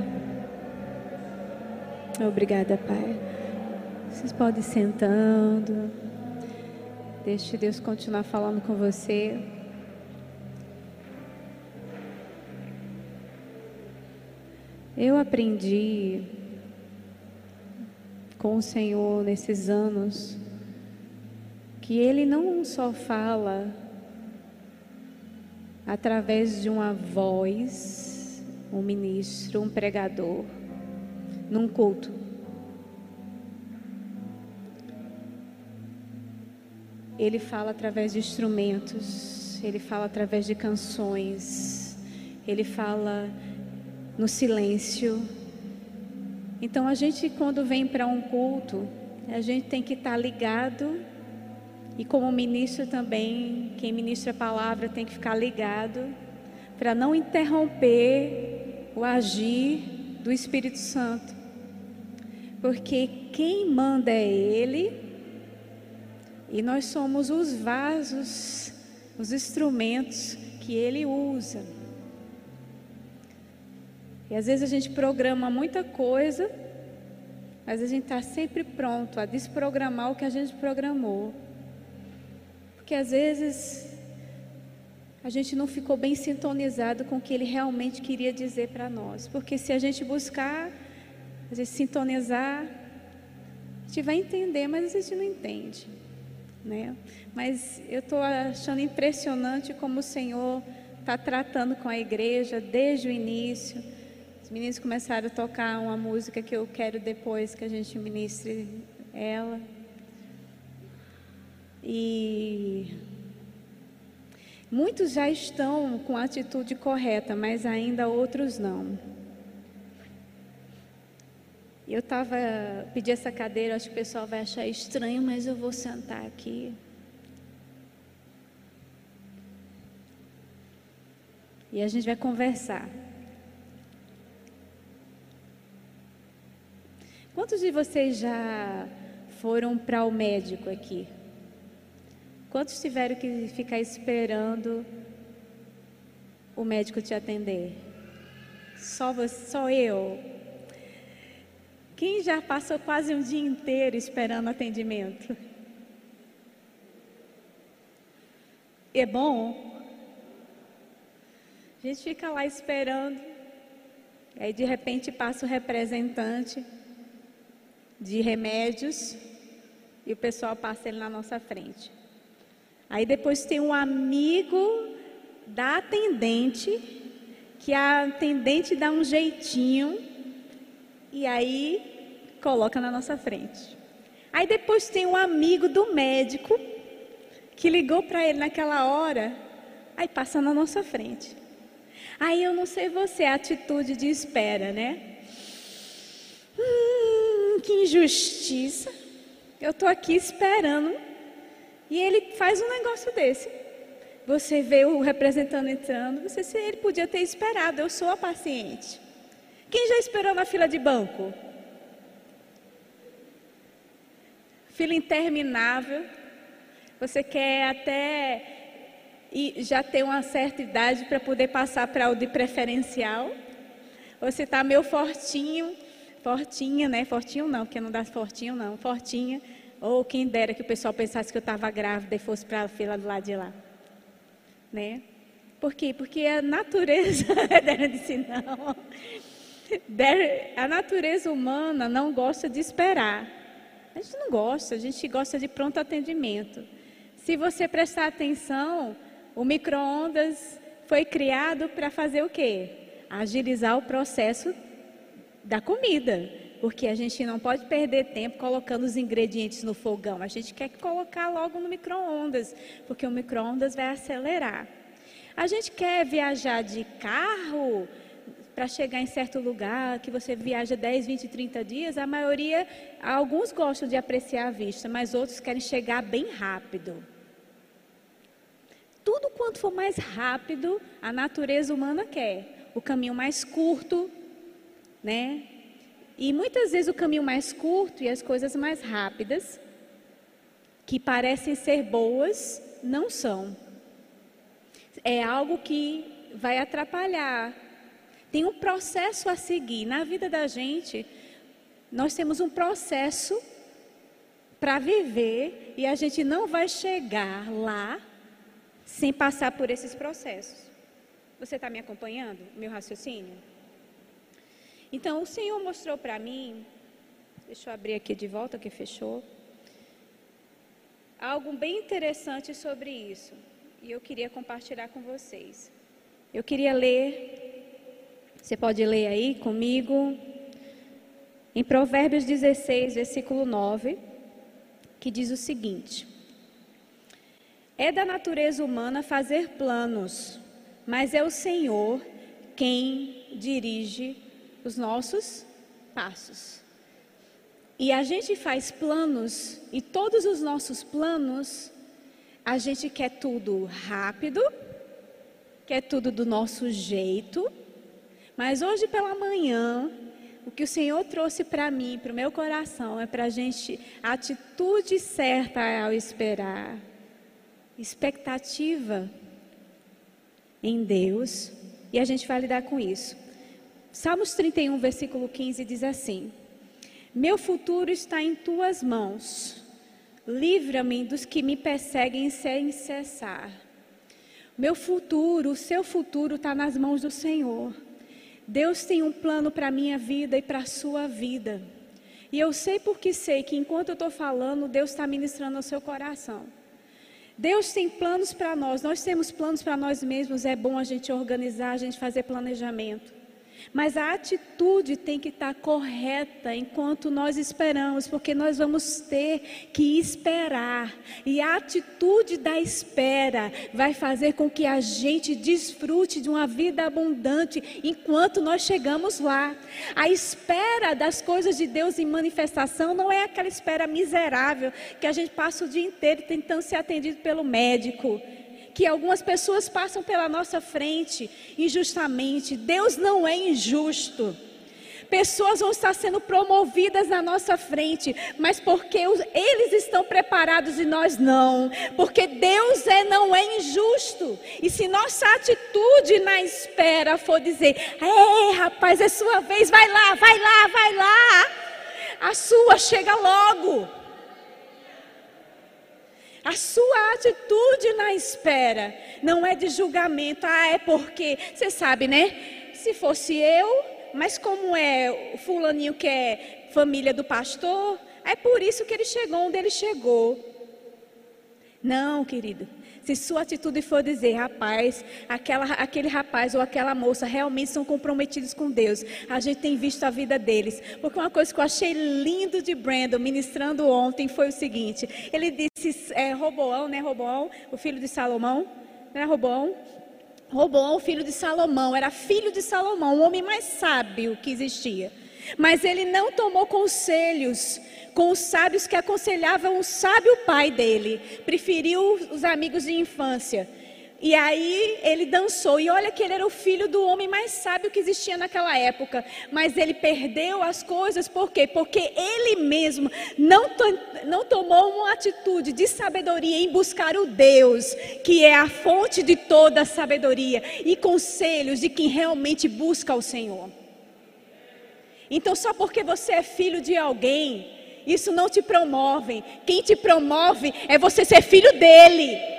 Obrigada, Pai. Vocês podem ir sentando. Deixe Deus continuar falando com você. Eu aprendi com o Senhor nesses anos que Ele não só fala através de uma voz, um ministro, um pregador, num culto. Ele fala através de instrumentos, ele fala através de canções, ele fala no silêncio. Então a gente quando vem para um culto, a gente tem que estar ligado e como ministro também, quem ministra a palavra tem que ficar ligado para não interromper o agir do Espírito Santo. Porque quem manda é ele e nós somos os vasos, os instrumentos que ele usa. E às vezes a gente programa muita coisa, mas a gente está sempre pronto a desprogramar o que a gente programou. Porque às vezes a gente não ficou bem sintonizado com o que ele realmente queria dizer para nós. Porque se a gente buscar, a gente sintonizar, a gente vai entender, mas a gente não entende. Né? Mas eu estou achando impressionante como o Senhor está tratando com a igreja desde o início. Os meninos começaram a tocar uma música que eu quero depois que a gente ministre ela. E muitos já estão com a atitude correta, mas ainda outros não. Eu estava, pedi essa cadeira, acho que o pessoal vai achar estranho, mas eu vou sentar aqui. E a gente vai conversar. Quantos de vocês já foram para o médico aqui? Quantos tiveram que ficar esperando o médico te atender? Só você, só eu. Quem já passou quase um dia inteiro esperando atendimento? É bom? A gente fica lá esperando, aí de repente passa o representante de remédios e o pessoal passa ele na nossa frente. Aí depois tem um amigo da atendente, que a atendente dá um jeitinho e aí coloca na nossa frente. Aí depois tem um amigo do médico que ligou para ele naquela hora, aí passa na nossa frente. Aí eu não sei você, a atitude de espera, né? Hum, que injustiça. Eu estou aqui esperando e ele faz um negócio desse. Você vê o representante entrando, você ele podia ter esperado, eu sou a paciente. Quem já esperou na fila de banco? fila interminável. Você quer até e já ter uma certa idade para poder passar para o de preferencial. Você está meio fortinho, fortinha, né? Fortinho não, porque não dá fortinho não, fortinha. Ou quem dera que o pessoal pensasse que eu estava grávida e fosse para a fila do lado de lá. Né? Por quê? Porque a natureza, Dera disse não. A natureza humana não gosta de esperar. A gente não gosta, a gente gosta de pronto atendimento. Se você prestar atenção, o micro-ondas foi criado para fazer o quê? Agilizar o processo da comida. Porque a gente não pode perder tempo colocando os ingredientes no fogão. A gente quer colocar logo no micro-ondas, porque o micro-ondas vai acelerar. A gente quer viajar de carro para chegar em certo lugar, que você viaja 10, 20, 30 dias, a maioria, alguns gostam de apreciar a vista, mas outros querem chegar bem rápido tudo quanto for mais rápido, a natureza humana quer. O caminho mais curto, né? E muitas vezes o caminho mais curto e as coisas mais rápidas, que parecem ser boas, não são. É algo que vai atrapalhar. Tem um processo a seguir. Na vida da gente, nós temos um processo para viver e a gente não vai chegar lá sem passar por esses processos. Você está me acompanhando, meu raciocínio? Então, o Senhor mostrou para mim, deixa eu abrir aqui de volta que fechou, algo bem interessante sobre isso. E eu queria compartilhar com vocês. Eu queria ler, você pode ler aí comigo, em Provérbios 16, versículo 9, que diz o seguinte: é da natureza humana fazer planos, mas é o Senhor quem dirige os nossos passos. E a gente faz planos, e todos os nossos planos, a gente quer tudo rápido, quer tudo do nosso jeito, mas hoje pela manhã, o que o Senhor trouxe para mim, para o meu coração, é para a gente, a atitude certa ao esperar expectativa em Deus e a gente vai lidar com isso. Salmos 31, versículo 15 diz assim: Meu futuro está em tuas mãos, livra-me dos que me perseguem sem cessar. Meu futuro, o seu futuro está nas mãos do Senhor. Deus tem um plano para a minha vida e para a sua vida. E eu sei porque sei que enquanto eu estou falando, Deus está ministrando ao seu coração. Deus tem planos para nós, nós temos planos para nós mesmos, é bom a gente organizar, a gente fazer planejamento. Mas a atitude tem que estar correta enquanto nós esperamos, porque nós vamos ter que esperar. E a atitude da espera vai fazer com que a gente desfrute de uma vida abundante enquanto nós chegamos lá. A espera das coisas de Deus em manifestação não é aquela espera miserável que a gente passa o dia inteiro tentando ser atendido pelo médico que algumas pessoas passam pela nossa frente injustamente. Deus não é injusto. Pessoas vão estar sendo promovidas na nossa frente, mas porque eles estão preparados e nós não. Porque Deus é, não é injusto. E se nossa atitude na espera for dizer: "É, rapaz, é sua vez, vai lá, vai lá, vai lá", a sua chega logo. A sua atitude na espera não é de julgamento. Ah, é porque, você sabe, né? Se fosse eu, mas como é o fulaninho que é família do pastor, é por isso que ele chegou onde ele chegou. Não, querido. Se sua atitude for dizer, rapaz, aquela, aquele rapaz ou aquela moça realmente são comprometidos com Deus, a gente tem visto a vida deles. Porque uma coisa que eu achei lindo de Brandon ministrando ontem foi o seguinte: ele disse, é, Roboão, né? Roboão, o filho de Salomão, não é Roboão? Roboão, o filho de Salomão, era filho de Salomão, o homem mais sábio que existia. Mas ele não tomou conselhos com os sábios que aconselhavam o sábio pai dele. Preferiu os amigos de infância. E aí ele dançou. E olha que ele era o filho do homem mais sábio que existia naquela época. Mas ele perdeu as coisas, por quê? Porque ele mesmo não, to não tomou uma atitude de sabedoria em buscar o Deus, que é a fonte de toda a sabedoria e conselhos de quem realmente busca o Senhor. Então, só porque você é filho de alguém, isso não te promove. Quem te promove é você ser filho dele.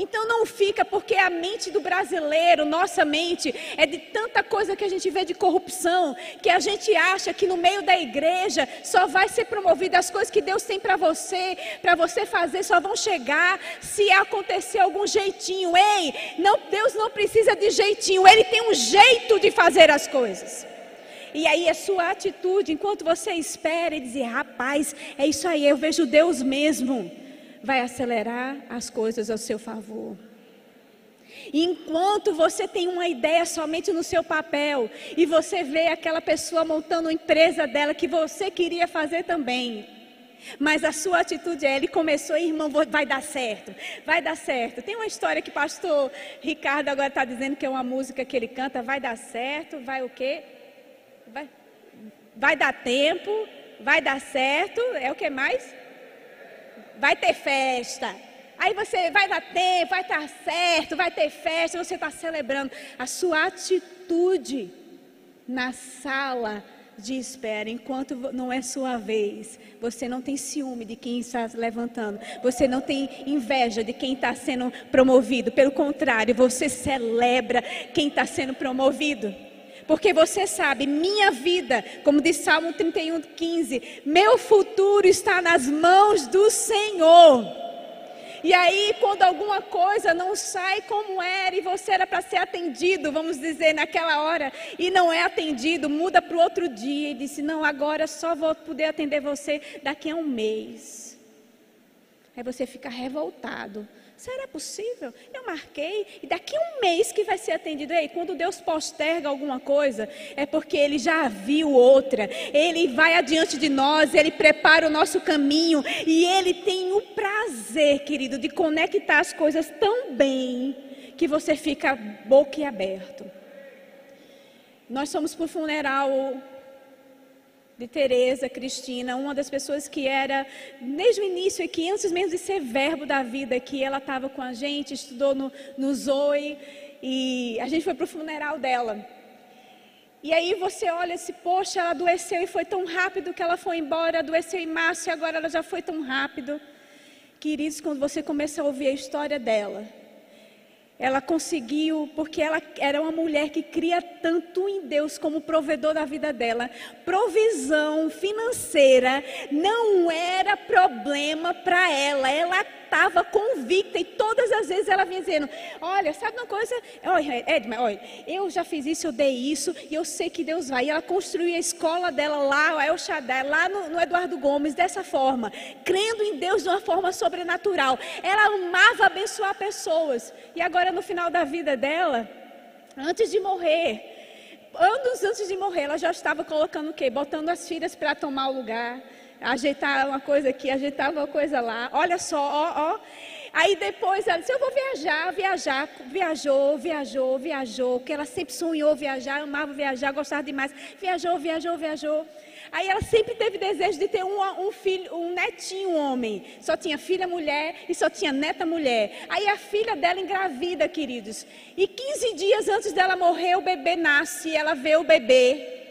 Então não fica, porque a mente do brasileiro, nossa mente, é de tanta coisa que a gente vê de corrupção, que a gente acha que no meio da igreja só vai ser promovida as coisas que Deus tem para você, para você fazer, só vão chegar se acontecer algum jeitinho. Ei, não, Deus não precisa de jeitinho, Ele tem um jeito de fazer as coisas. E aí a sua atitude, enquanto você espera e dizer, rapaz, é isso aí, eu vejo Deus mesmo vai acelerar as coisas ao seu favor. Enquanto você tem uma ideia somente no seu papel e você vê aquela pessoa montando uma empresa dela que você queria fazer também, mas a sua atitude é: ele começou, irmão, vai dar certo, vai dar certo. Tem uma história que pastor Ricardo agora está dizendo que é uma música que ele canta: vai dar certo, vai o quê? Vai, vai dar tempo, vai dar certo, é o que mais? vai ter festa. Aí você vai dar tempo, vai estar certo, vai ter festa, você está celebrando. A sua atitude na sala de espera, enquanto não é sua vez, você não tem ciúme de quem está levantando, você não tem inveja de quem está sendo promovido, pelo contrário, você celebra quem está sendo promovido porque você sabe, minha vida, como diz Salmo 31, 15, meu futuro está nas mãos do Senhor. E aí, quando alguma coisa não sai como era e você era para ser atendido, vamos dizer, naquela hora, e não é atendido, muda para o outro dia e disse: Não, agora só vou poder atender você daqui a um mês. Aí você fica revoltado. Será possível? Eu marquei e daqui a um mês que vai ser atendido. Ei, quando Deus posterga alguma coisa, é porque Ele já viu outra. Ele vai adiante de nós, Ele prepara o nosso caminho e Ele tem o prazer, querido, de conectar as coisas tão bem que você fica boquiaberto. Nós fomos para o funeral de Teresa Cristina, uma das pessoas que era desde o início que antes mesmo de ser verbo da vida, que ela estava com a gente, estudou no, no Zoe e a gente foi para o funeral dela. E aí você olha se, poxa, ela adoeceu e foi tão rápido que ela foi embora, adoeceu em março e agora ela já foi tão rápido. Queridos, quando você começa a ouvir a história dela, ela conseguiu, porque ela era uma mulher que cria tanto em Deus como provedor da vida dela. Provisão financeira não era problema para ela. Ela estava convicta e todas as vezes ela vinha dizendo: Olha, sabe uma coisa? Olha, Edma, olha, eu já fiz isso, eu dei isso e eu sei que Deus vai. E ela construiu a escola dela lá, El Shaddai, lá no, no Eduardo Gomes, dessa forma, crendo em Deus de uma forma sobrenatural. Ela amava abençoar pessoas. E agora, no final da vida dela, antes de morrer, anos antes de morrer, ela já estava colocando o quê? Botando as filhas para tomar o lugar ajeitar uma coisa aqui, ajeitar uma coisa lá. Olha só, ó, ó. Aí depois ela disse: Eu vou viajar, viajar. Viajou, viajou, viajou. Que ela sempre sonhou viajar, amava viajar, gostava demais. Viajou, viajou, viajou. Aí ela sempre teve desejo de ter um, um, filho, um netinho homem. Só tinha filha mulher e só tinha neta mulher. Aí a filha dela engravida, queridos. E 15 dias antes dela morrer, o bebê nasce. Ela vê o bebê.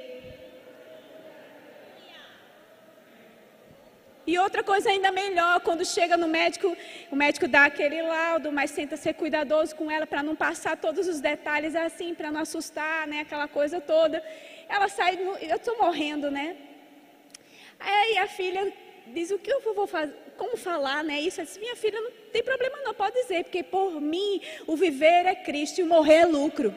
E outra coisa ainda melhor, quando chega no médico, o médico dá aquele laudo, mas tenta ser cuidadoso com ela para não passar todos os detalhes assim, para não assustar, né, aquela coisa toda. Ela sai, eu estou morrendo, né? Aí a filha diz o que eu vou fazer, como falar, né? Isso, disse, minha filha não tem problema não, pode dizer, porque por mim o viver é Cristo e o morrer é lucro.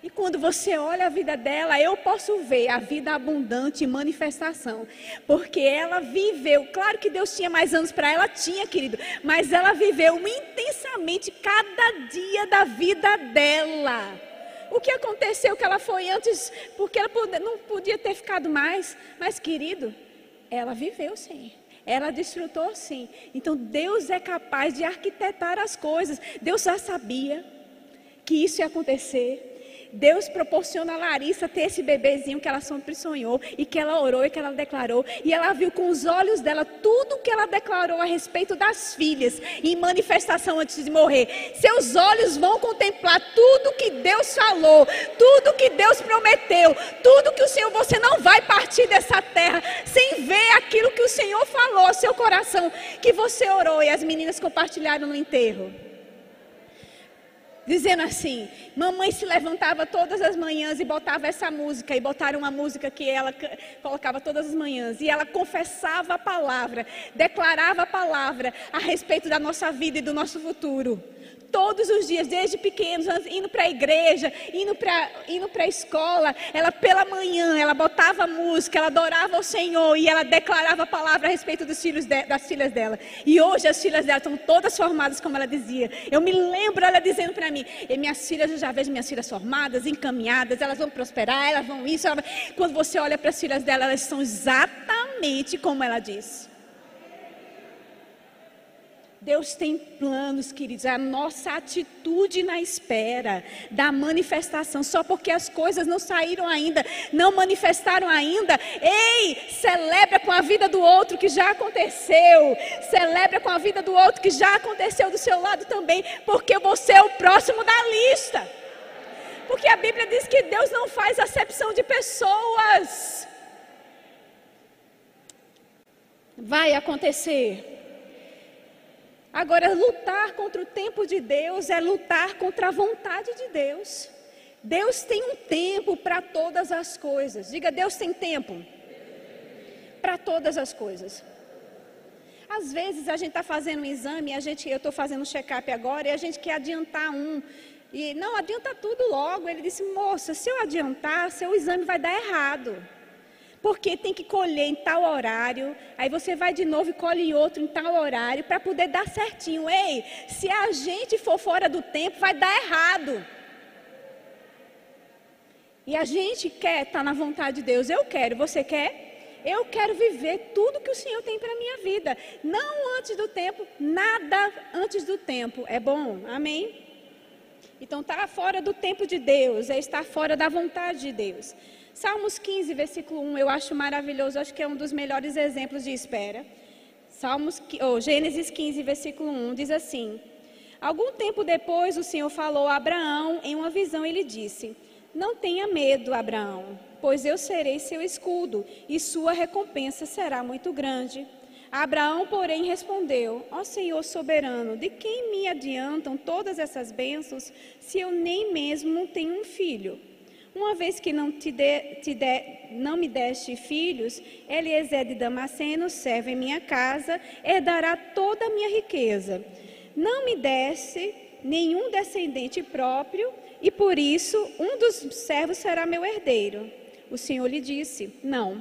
E quando você olha a vida dela, eu posso ver a vida abundante e manifestação. Porque ela viveu, claro que Deus tinha mais anos para ela, tinha, querido, mas ela viveu intensamente cada dia da vida dela. O que aconteceu que ela foi antes, porque ela não podia ter ficado mais, mas querido, ela viveu sim. Ela desfrutou sim. Então Deus é capaz de arquitetar as coisas. Deus já sabia que isso ia acontecer. Deus proporciona a Larissa ter esse bebezinho que ela sempre sonhou e que ela orou e que ela declarou. E ela viu com os olhos dela tudo que ela declarou a respeito das filhas em manifestação antes de morrer. Seus olhos vão contemplar tudo que Deus falou, tudo que Deus prometeu, tudo que o Senhor, você não vai partir dessa terra sem ver aquilo que o Senhor falou ao seu coração, que você orou e as meninas compartilharam no enterro dizendo assim: mamãe se levantava todas as manhãs e botava essa música, e botaram uma música que ela colocava todas as manhãs, e ela confessava a palavra, declarava a palavra a respeito da nossa vida e do nosso futuro todos os dias, desde pequenos, indo para a igreja, indo para indo a escola. Ela, pela manhã, ela botava música, ela adorava o Senhor e ela declarava a palavra a respeito dos filhos de, das filhas dela. E hoje as filhas dela estão todas formadas, como ela dizia. Eu me lembro ela dizendo para mim: minhas filhas, eu já vejo minhas filhas formadas, encaminhadas, elas vão prosperar, elas vão isso. Ela... Quando você olha para as filhas dela, elas são exatamente como ela disse. Deus tem planos, queridos. A nossa atitude na espera da manifestação, só porque as coisas não saíram ainda, não manifestaram ainda. Ei, celebra com a vida do outro que já aconteceu. Celebra com a vida do outro que já aconteceu do seu lado também, porque você é o próximo da lista. Porque a Bíblia diz que Deus não faz acepção de pessoas. Vai acontecer. Agora, lutar contra o tempo de Deus é lutar contra a vontade de Deus. Deus tem um tempo para todas as coisas. Diga, Deus tem tempo para todas as coisas. Às vezes a gente está fazendo um exame, a gente, eu estou fazendo um check-up agora e a gente quer adiantar um. E não, adianta tudo logo. Ele disse, moça, se eu adiantar, seu exame vai dar errado porque tem que colher em tal horário, aí você vai de novo e colhe outro em tal horário para poder dar certinho. Ei, se a gente for fora do tempo, vai dar errado. E a gente quer estar tá na vontade de Deus. Eu quero, você quer? Eu quero viver tudo que o Senhor tem para a minha vida. Não antes do tempo, nada antes do tempo. É bom? Amém? Então, estar tá fora do tempo de Deus é estar fora da vontade de Deus. Salmos 15, versículo 1, eu acho maravilhoso, acho que é um dos melhores exemplos de espera. Salmos, oh, Gênesis 15, versículo 1, diz assim: Algum tempo depois o Senhor falou a Abraão em uma visão e lhe disse: Não tenha medo, Abraão, pois eu serei seu escudo e sua recompensa será muito grande. Abraão, porém, respondeu: Ó Senhor soberano, de quem me adiantam todas essas bênçãos se eu nem mesmo tenho um filho? Uma vez que não, te de, te de, não me deste filhos, Eliezer de Damasceno, servo em minha casa, herdará toda a minha riqueza. Não me deste nenhum descendente próprio, e por isso um dos servos será meu herdeiro. O Senhor lhe disse: Não,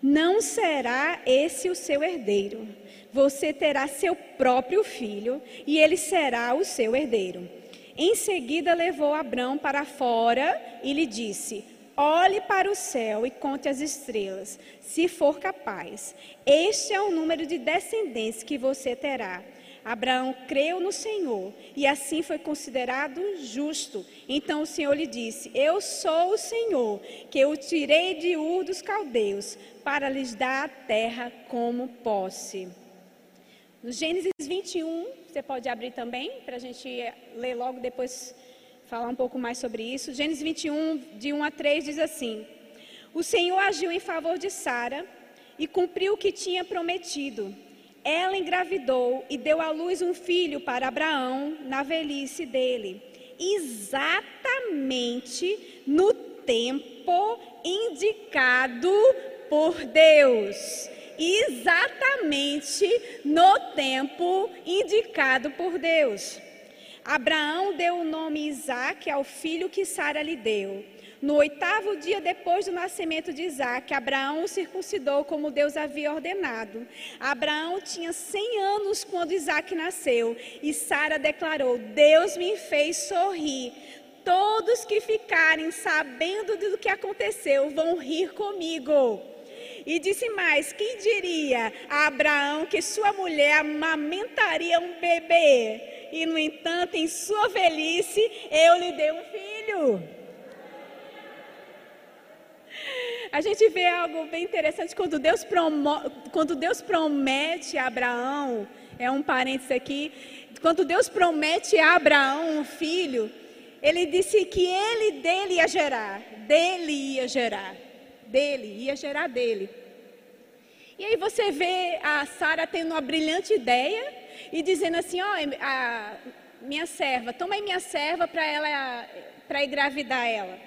não será esse o seu herdeiro. Você terá seu próprio filho, e ele será o seu herdeiro. Em seguida levou Abrão para fora e lhe disse: Olhe para o céu e conte as estrelas, se for capaz. Este é o número de descendentes que você terá. Abraão creu no Senhor e assim foi considerado justo. Então o Senhor lhe disse: Eu sou o Senhor, que o tirei de Ur dos caldeus, para lhes dar a terra como posse. No Gênesis 21, você pode abrir também, para a gente ler logo depois, falar um pouco mais sobre isso. Gênesis 21, de 1 a 3, diz assim: O Senhor agiu em favor de Sara e cumpriu o que tinha prometido. Ela engravidou e deu à luz um filho para Abraão na velhice dele, exatamente no tempo indicado por Deus exatamente no tempo indicado por Deus. Abraão deu o nome Isaac ao filho que Sara lhe deu. No oitavo dia depois do nascimento de Isaac, Abraão o circuncidou como Deus havia ordenado. Abraão tinha 100 anos quando Isaac nasceu e Sara declarou: Deus me fez sorrir. Todos que ficarem sabendo do que aconteceu vão rir comigo. E disse mais: Quem diria a Abraão que sua mulher amamentaria um bebê? E, no entanto, em sua velhice, eu lhe dei um filho. A gente vê algo bem interessante quando Deus, promo, quando Deus promete a Abraão, é um parênteses aqui, quando Deus promete a Abraão um filho, ele disse que ele dele ia gerar, dele ia gerar, dele ia gerar dele. E aí você vê a Sara tendo uma brilhante ideia e dizendo assim, ó, oh, a minha serva, toma aí minha serva para ela para engravidar ela.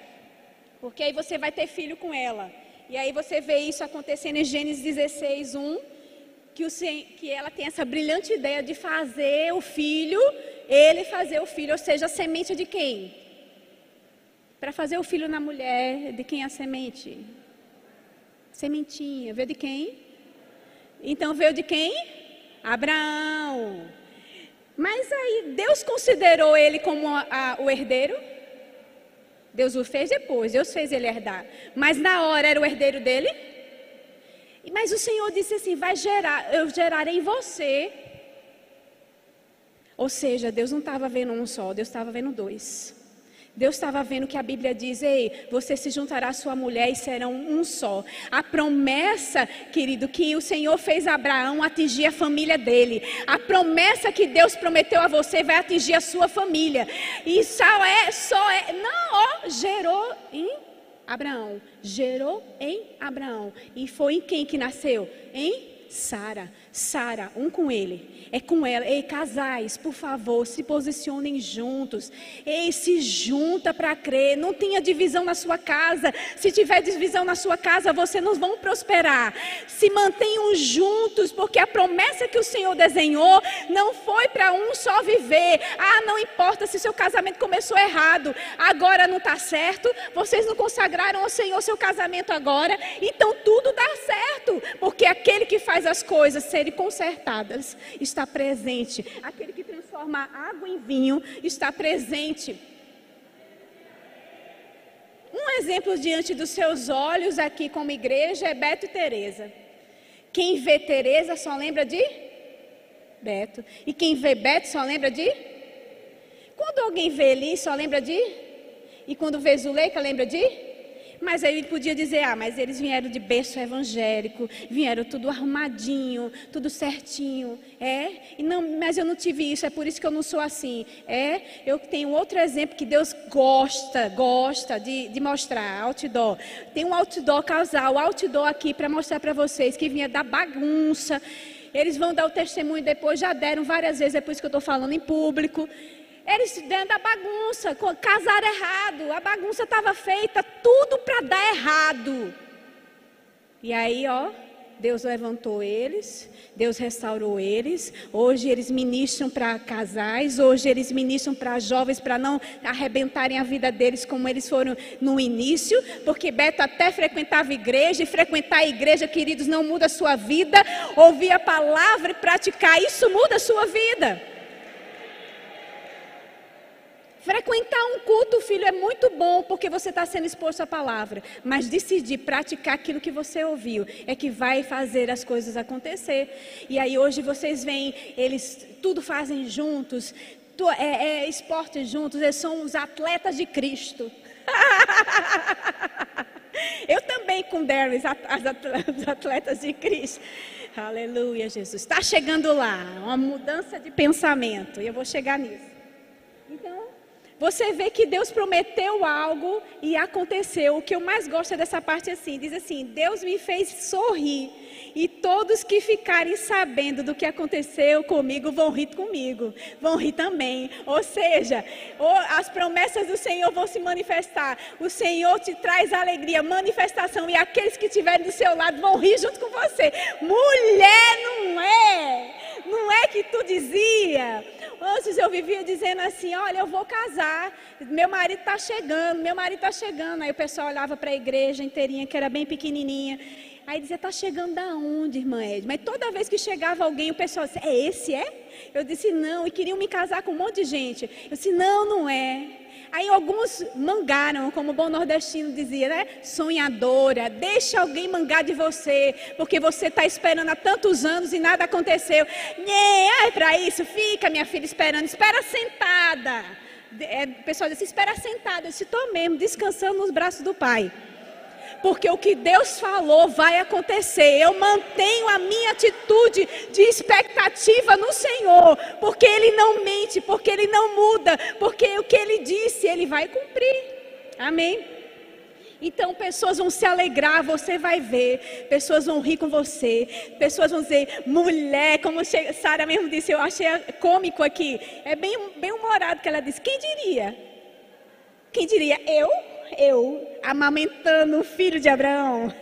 Porque aí você vai ter filho com ela. E aí você vê isso acontecendo em Gênesis 16, 1, que, o, que ela tem essa brilhante ideia de fazer o filho, ele fazer o filho, ou seja, a semente de quem? Para fazer o filho na mulher, de quem é a semente? Sementinha, veio de quem? Então veio de quem? Abraão. Mas aí Deus considerou ele como a, a, o herdeiro? Deus o fez depois, Deus fez ele herdar. Mas na hora era o herdeiro dele? Mas o Senhor disse assim: vai gerar, eu gerarei você. Ou seja, Deus não estava vendo um só, Deus estava vendo dois. Deus estava vendo que a Bíblia diz: Ei, você se juntará à sua mulher e serão um só. A promessa, querido, que o Senhor fez a Abraão atingir a família dele. A promessa que Deus prometeu a você vai atingir a sua família. E só é, só é, não, ó, gerou em Abraão. Gerou em Abraão. E foi em quem que nasceu? Em Sara. Sara, um com ele. É com ela. Ei, casais, por favor, se posicionem juntos. Ei, se junta para crer. Não tenha divisão na sua casa. Se tiver divisão na sua casa, vocês não vão prosperar. Se mantenham juntos, porque a promessa que o Senhor desenhou não foi para um só viver. Ah, não importa se seu casamento começou errado, agora não está certo. Vocês não consagraram ao Senhor seu casamento agora, então tudo dá certo, porque aquele que faz as coisas serem consertadas está presente. Aquele que transforma água em vinho está presente. Um exemplo diante dos seus olhos aqui como igreja é Beto e Teresa. Quem vê Teresa só lembra de Beto. E quem vê Beto só lembra de Quando alguém vê Eli só lembra de E quando vê Zuleika lembra de mas aí ele podia dizer: ah, mas eles vieram de berço evangélico, vieram tudo arrumadinho, tudo certinho. É, e não, mas eu não tive isso, é por isso que eu não sou assim. É, eu tenho outro exemplo que Deus gosta, gosta de, de mostrar: outdoor. Tem um outdoor casal, outdoor aqui para mostrar para vocês que vinha da bagunça. Eles vão dar o testemunho depois, já deram várias vezes, é por isso que eu estou falando em público. Eles dentro da bagunça, casaram errado, a bagunça estava feita, tudo para dar errado. E aí, ó, Deus levantou eles, Deus restaurou eles. Hoje eles ministram para casais, hoje eles ministram para jovens para não arrebentarem a vida deles como eles foram no início, porque Beto até frequentava igreja e frequentar a igreja, queridos, não muda a sua vida. Ouvir a palavra e praticar isso muda a sua vida. Frequentar um culto, filho, é muito bom porque você está sendo exposto à palavra. Mas decidir praticar aquilo que você ouviu é que vai fazer as coisas acontecer. E aí hoje vocês veem, eles tudo fazem juntos, é, é esporte juntos, eles são os atletas de Cristo. Eu também com Darius, os atletas de Cristo. Aleluia, Jesus. Está chegando lá, uma mudança de pensamento. E eu vou chegar nisso. Você vê que Deus prometeu algo e aconteceu. O que eu mais gosto é dessa parte assim: diz assim, Deus me fez sorrir. E todos que ficarem sabendo do que aconteceu comigo vão rir comigo, vão rir também. Ou seja, as promessas do Senhor vão se manifestar. O Senhor te traz alegria, manifestação, e aqueles que estiverem do seu lado vão rir junto com você. Mulher, não é? Não é que tu dizia? Antes eu vivia dizendo assim: olha, eu vou casar, meu marido está chegando, meu marido está chegando. Aí o pessoal olhava para a igreja inteirinha, que era bem pequenininha. Aí dizia: está chegando da onde, irmã Ed? Mas toda vez que chegava alguém, o pessoal dizia: é esse, é? Eu disse: não, e queriam me casar com um monte de gente. Eu disse: não, não é. Aí alguns mangaram, como o bom nordestino dizia, né? Sonhadora, deixa alguém mangar de você, porque você está esperando há tantos anos e nada aconteceu. Nhê, é para isso, fica minha filha esperando, espera sentada. É, o pessoal diz, espera sentada. Eu disse, estou mesmo, descansando nos braços do pai porque o que Deus falou vai acontecer. Eu mantenho a minha atitude de expectativa no Senhor, porque Ele não mente, porque Ele não muda, porque o que Ele disse, Ele vai cumprir. Amém. Então pessoas vão se alegrar, você vai ver, pessoas vão rir com você, pessoas vão dizer, mulher, como Sara mesmo disse, eu achei cômico aqui, é bem, bem humorado que ela disse, quem diria? Quem diria? Eu? Eu amamentando o filho de Abraão.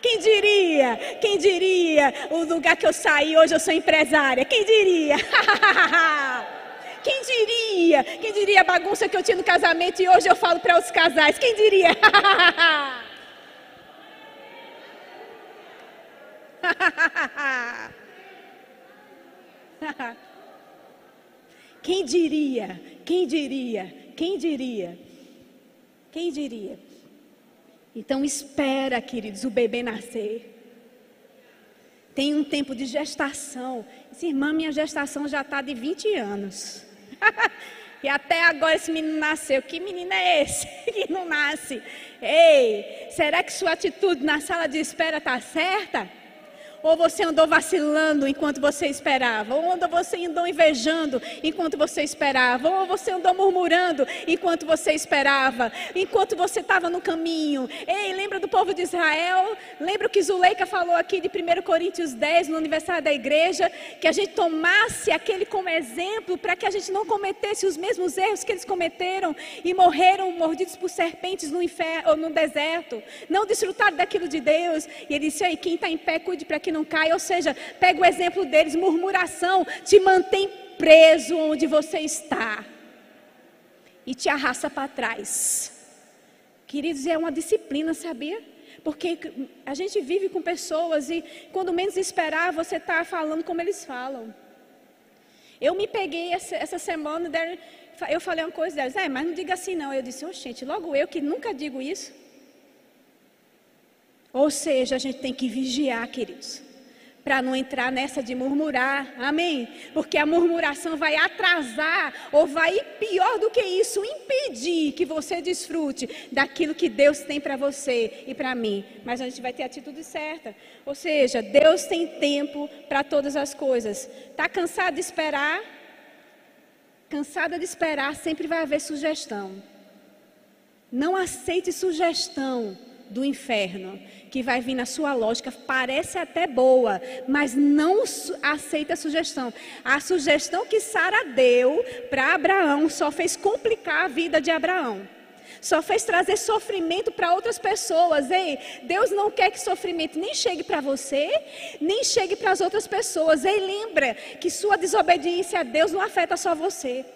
Quem diria? Quem diria? O lugar que eu saí, hoje eu sou empresária. Quem diria? Quem diria? Quem diria a bagunça que eu tinha no casamento e hoje eu falo para os casais? Quem diria? Quem diria? Quem diria? Quem diria? Quem diria? Então espera, queridos, o bebê nascer. Tem um tempo de gestação. Essa irmã, minha gestação já está de 20 anos. e até agora esse menino nasceu. Que menino é esse que não nasce? Ei, será que sua atitude na sala de espera está certa? Ou você andou vacilando enquanto você esperava? Ou você andou invejando enquanto você esperava? Ou você andou murmurando enquanto você esperava? Enquanto você estava no caminho? Ei, lembra do povo de Israel? Lembra o que Zuleika falou aqui de 1 Coríntios 10, no aniversário da igreja? Que a gente tomasse aquele como exemplo para que a gente não cometesse os mesmos erros que eles cometeram e morreram mordidos por serpentes no inferno ou no deserto. Não desfrutaram daquilo de Deus. E ele disse aí, quem está em pé, cuide para que não cai. Ou seja, pega o exemplo deles: murmuração te mantém preso onde você está e te arrasta para trás. Queridos, é uma disciplina, sabia? Porque a gente vive com pessoas e quando menos esperar, você está falando como eles falam. Eu me peguei essa, essa semana, eu falei uma coisa delas, é, mas não diga assim não. Eu disse, oh, gente, logo eu que nunca digo isso. Ou seja, a gente tem que vigiar, queridos para não entrar nessa de murmurar, amém? Porque a murmuração vai atrasar, ou vai, pior do que isso, impedir que você desfrute daquilo que Deus tem para você e para mim. Mas a gente vai ter a atitude certa. Ou seja, Deus tem tempo para todas as coisas. Está cansado de esperar? Cansada de esperar, sempre vai haver sugestão. Não aceite sugestão do inferno que vai vir na sua lógica, parece até boa, mas não aceita a sugestão. A sugestão que Sara deu para Abraão só fez complicar a vida de Abraão. Só fez trazer sofrimento para outras pessoas. Ei, Deus não quer que sofrimento nem chegue para você, nem chegue para as outras pessoas. Ei, lembra que sua desobediência a Deus não afeta só você.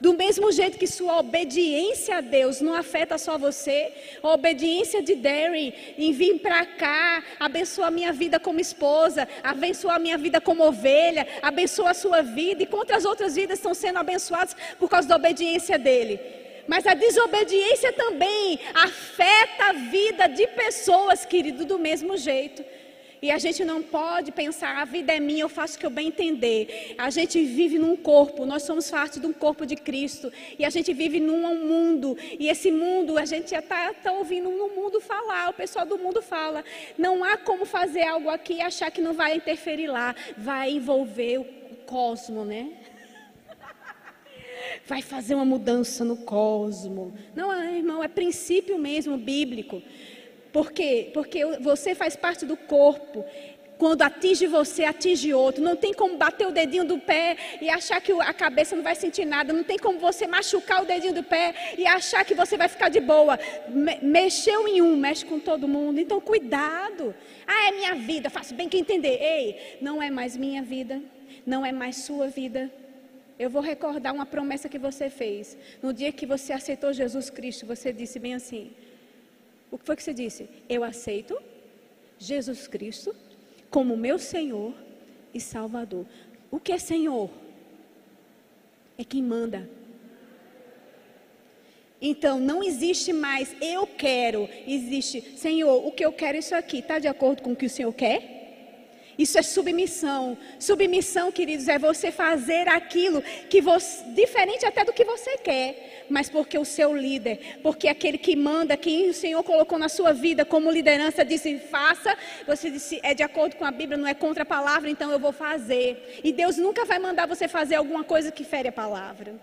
Do mesmo jeito que sua obediência a Deus não afeta só você, a obediência de Darren em vir para cá, abençoa a minha vida como esposa, abençoa a minha vida como ovelha, abençoa a sua vida e quantas outras vidas estão sendo abençoadas por causa da obediência dele. Mas a desobediência também afeta a vida de pessoas, querido, do mesmo jeito. E a gente não pode pensar, a vida é minha, eu faço o que eu bem entender. A gente vive num corpo, nós somos parte de um corpo de Cristo. E a gente vive num mundo. E esse mundo, a gente já está tá ouvindo o mundo falar, o pessoal do mundo fala. Não há como fazer algo aqui e achar que não vai interferir lá. Vai envolver o cosmo, né? Vai fazer uma mudança no cosmo. Não, irmão, é princípio mesmo bíblico. Por quê? Porque você faz parte do corpo. Quando atinge você, atinge outro. Não tem como bater o dedinho do pé e achar que a cabeça não vai sentir nada. Não tem como você machucar o dedinho do pé e achar que você vai ficar de boa. mexeu em um, mexe com todo mundo. Então, cuidado. Ah, é minha vida. Faço bem que entender. Ei, não é mais minha vida. Não é mais sua vida. Eu vou recordar uma promessa que você fez. No dia que você aceitou Jesus Cristo, você disse bem assim: o que foi que você disse? Eu aceito Jesus Cristo como meu Senhor e Salvador. O que é Senhor? é quem manda. Então, não existe mais eu quero, existe, Senhor, o que eu quero é isso aqui, está de acordo com o que o Senhor quer? Isso é submissão. Submissão, queridos, é você fazer aquilo que você, diferente até do que você quer, mas porque o seu líder, porque aquele que manda, quem o Senhor colocou na sua vida como liderança, disse: faça. Você disse: é de acordo com a Bíblia, não é contra a palavra, então eu vou fazer. E Deus nunca vai mandar você fazer alguma coisa que fere a palavra.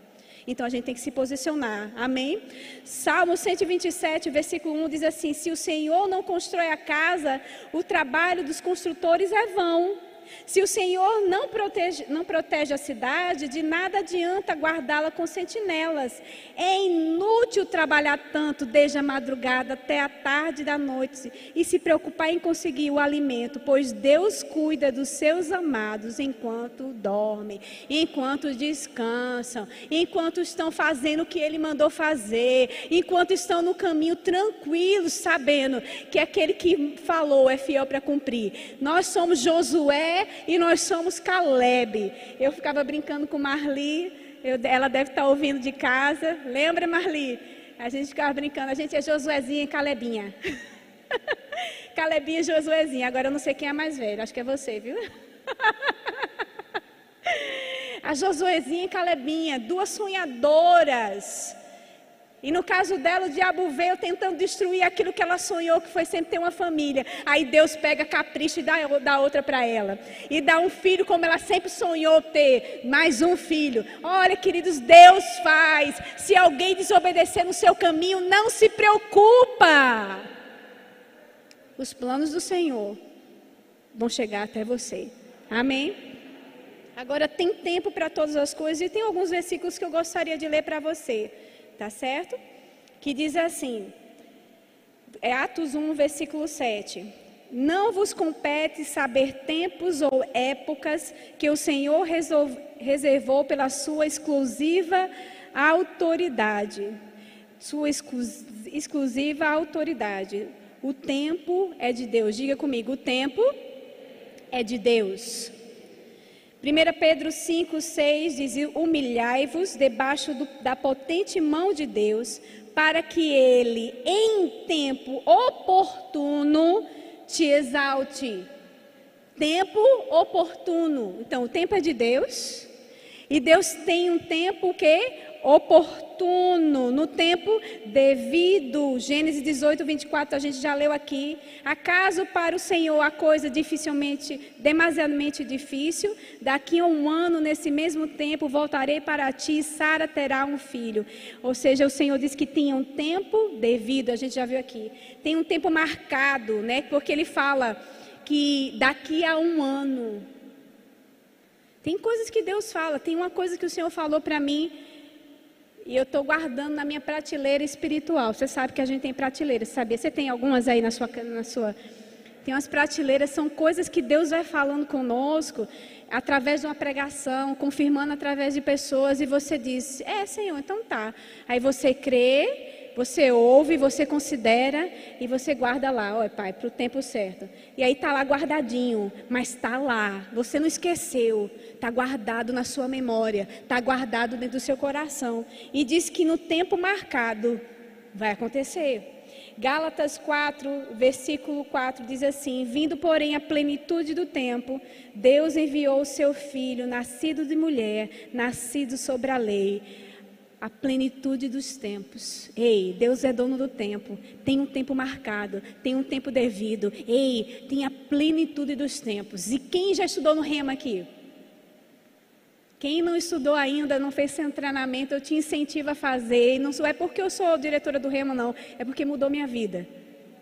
Então a gente tem que se posicionar. Amém? Salmo 127, versículo 1 diz assim: Se o Senhor não constrói a casa, o trabalho dos construtores é vão. Se o Senhor não protege, não protege a cidade, de nada adianta guardá-la com sentinelas. É inútil trabalhar tanto desde a madrugada até a tarde da noite e se preocupar em conseguir o alimento, pois Deus cuida dos seus amados enquanto dormem, enquanto descansam, enquanto estão fazendo o que Ele mandou fazer, enquanto estão no caminho tranquilos, sabendo que aquele que falou é fiel para cumprir. Nós somos Josué e nós somos Caleb. Eu ficava brincando com Marli, eu, ela deve estar ouvindo de casa. Lembra, Marli? A gente ficava brincando, a gente é Josuezinha e Calebinha. Calebinha e Josuezinha. Agora eu não sei quem é mais velho, acho que é você, viu? a Josuezinha e Calebinha, duas sonhadoras e no caso dela, o diabo veio tentando destruir aquilo que ela sonhou, que foi sempre ter uma família. Aí Deus pega capricho e dá, dá outra para ela. E dá um filho como ela sempre sonhou ter, mais um filho. Olha, queridos, Deus faz. Se alguém desobedecer no seu caminho, não se preocupa. Os planos do Senhor vão chegar até você. Amém? Agora tem tempo para todas as coisas e tem alguns versículos que eu gostaria de ler para você tá certo? Que diz assim, é Atos 1, versículo 7. Não vos compete saber tempos ou épocas que o Senhor reservou pela sua exclusiva autoridade. Sua exclusiva autoridade. O tempo é de Deus. Diga comigo, o tempo é de Deus. 1 Pedro 5, 6 diz: Humilhai-vos debaixo do, da potente mão de Deus, para que Ele, em tempo oportuno, te exalte. Tempo oportuno. Então, o tempo é de Deus. E Deus tem um tempo que oportuno, no tempo devido. Gênesis 18, 24, a gente já leu aqui. Acaso para o Senhor a coisa dificilmente, demasiadamente difícil? Daqui a um ano, nesse mesmo tempo, voltarei para ti e Sara terá um filho. Ou seja, o Senhor diz que tinha um tempo devido, a gente já viu aqui. Tem um tempo marcado, né? Porque ele fala que daqui a um ano. Tem coisas que Deus fala, tem uma coisa que o Senhor falou para mim e eu estou guardando na minha prateleira espiritual. Você sabe que a gente tem prateleiras, sabia? Você tem algumas aí na sua, na sua. Tem umas prateleiras, são coisas que Deus vai falando conosco através de uma pregação, confirmando através de pessoas, e você diz: É, Senhor, então tá. Aí você crê você ouve, você considera e você guarda lá, ó Pai, para o tempo certo. E aí está lá guardadinho, mas está lá. Você não esqueceu, está guardado na sua memória, está guardado dentro do seu coração. E diz que no tempo marcado vai acontecer. Gálatas 4, versículo 4 diz assim: Vindo, porém, a plenitude do tempo, Deus enviou o seu filho, nascido de mulher, nascido sobre a lei a plenitude dos tempos. Ei, Deus é dono do tempo. Tem um tempo marcado, tem um tempo devido. Ei, tem a plenitude dos tempos. E quem já estudou no Rema aqui? Quem não estudou ainda, não fez seu treinamento, eu te incentivo a fazer. E não é porque eu sou diretora do Rema, não. É porque mudou minha vida.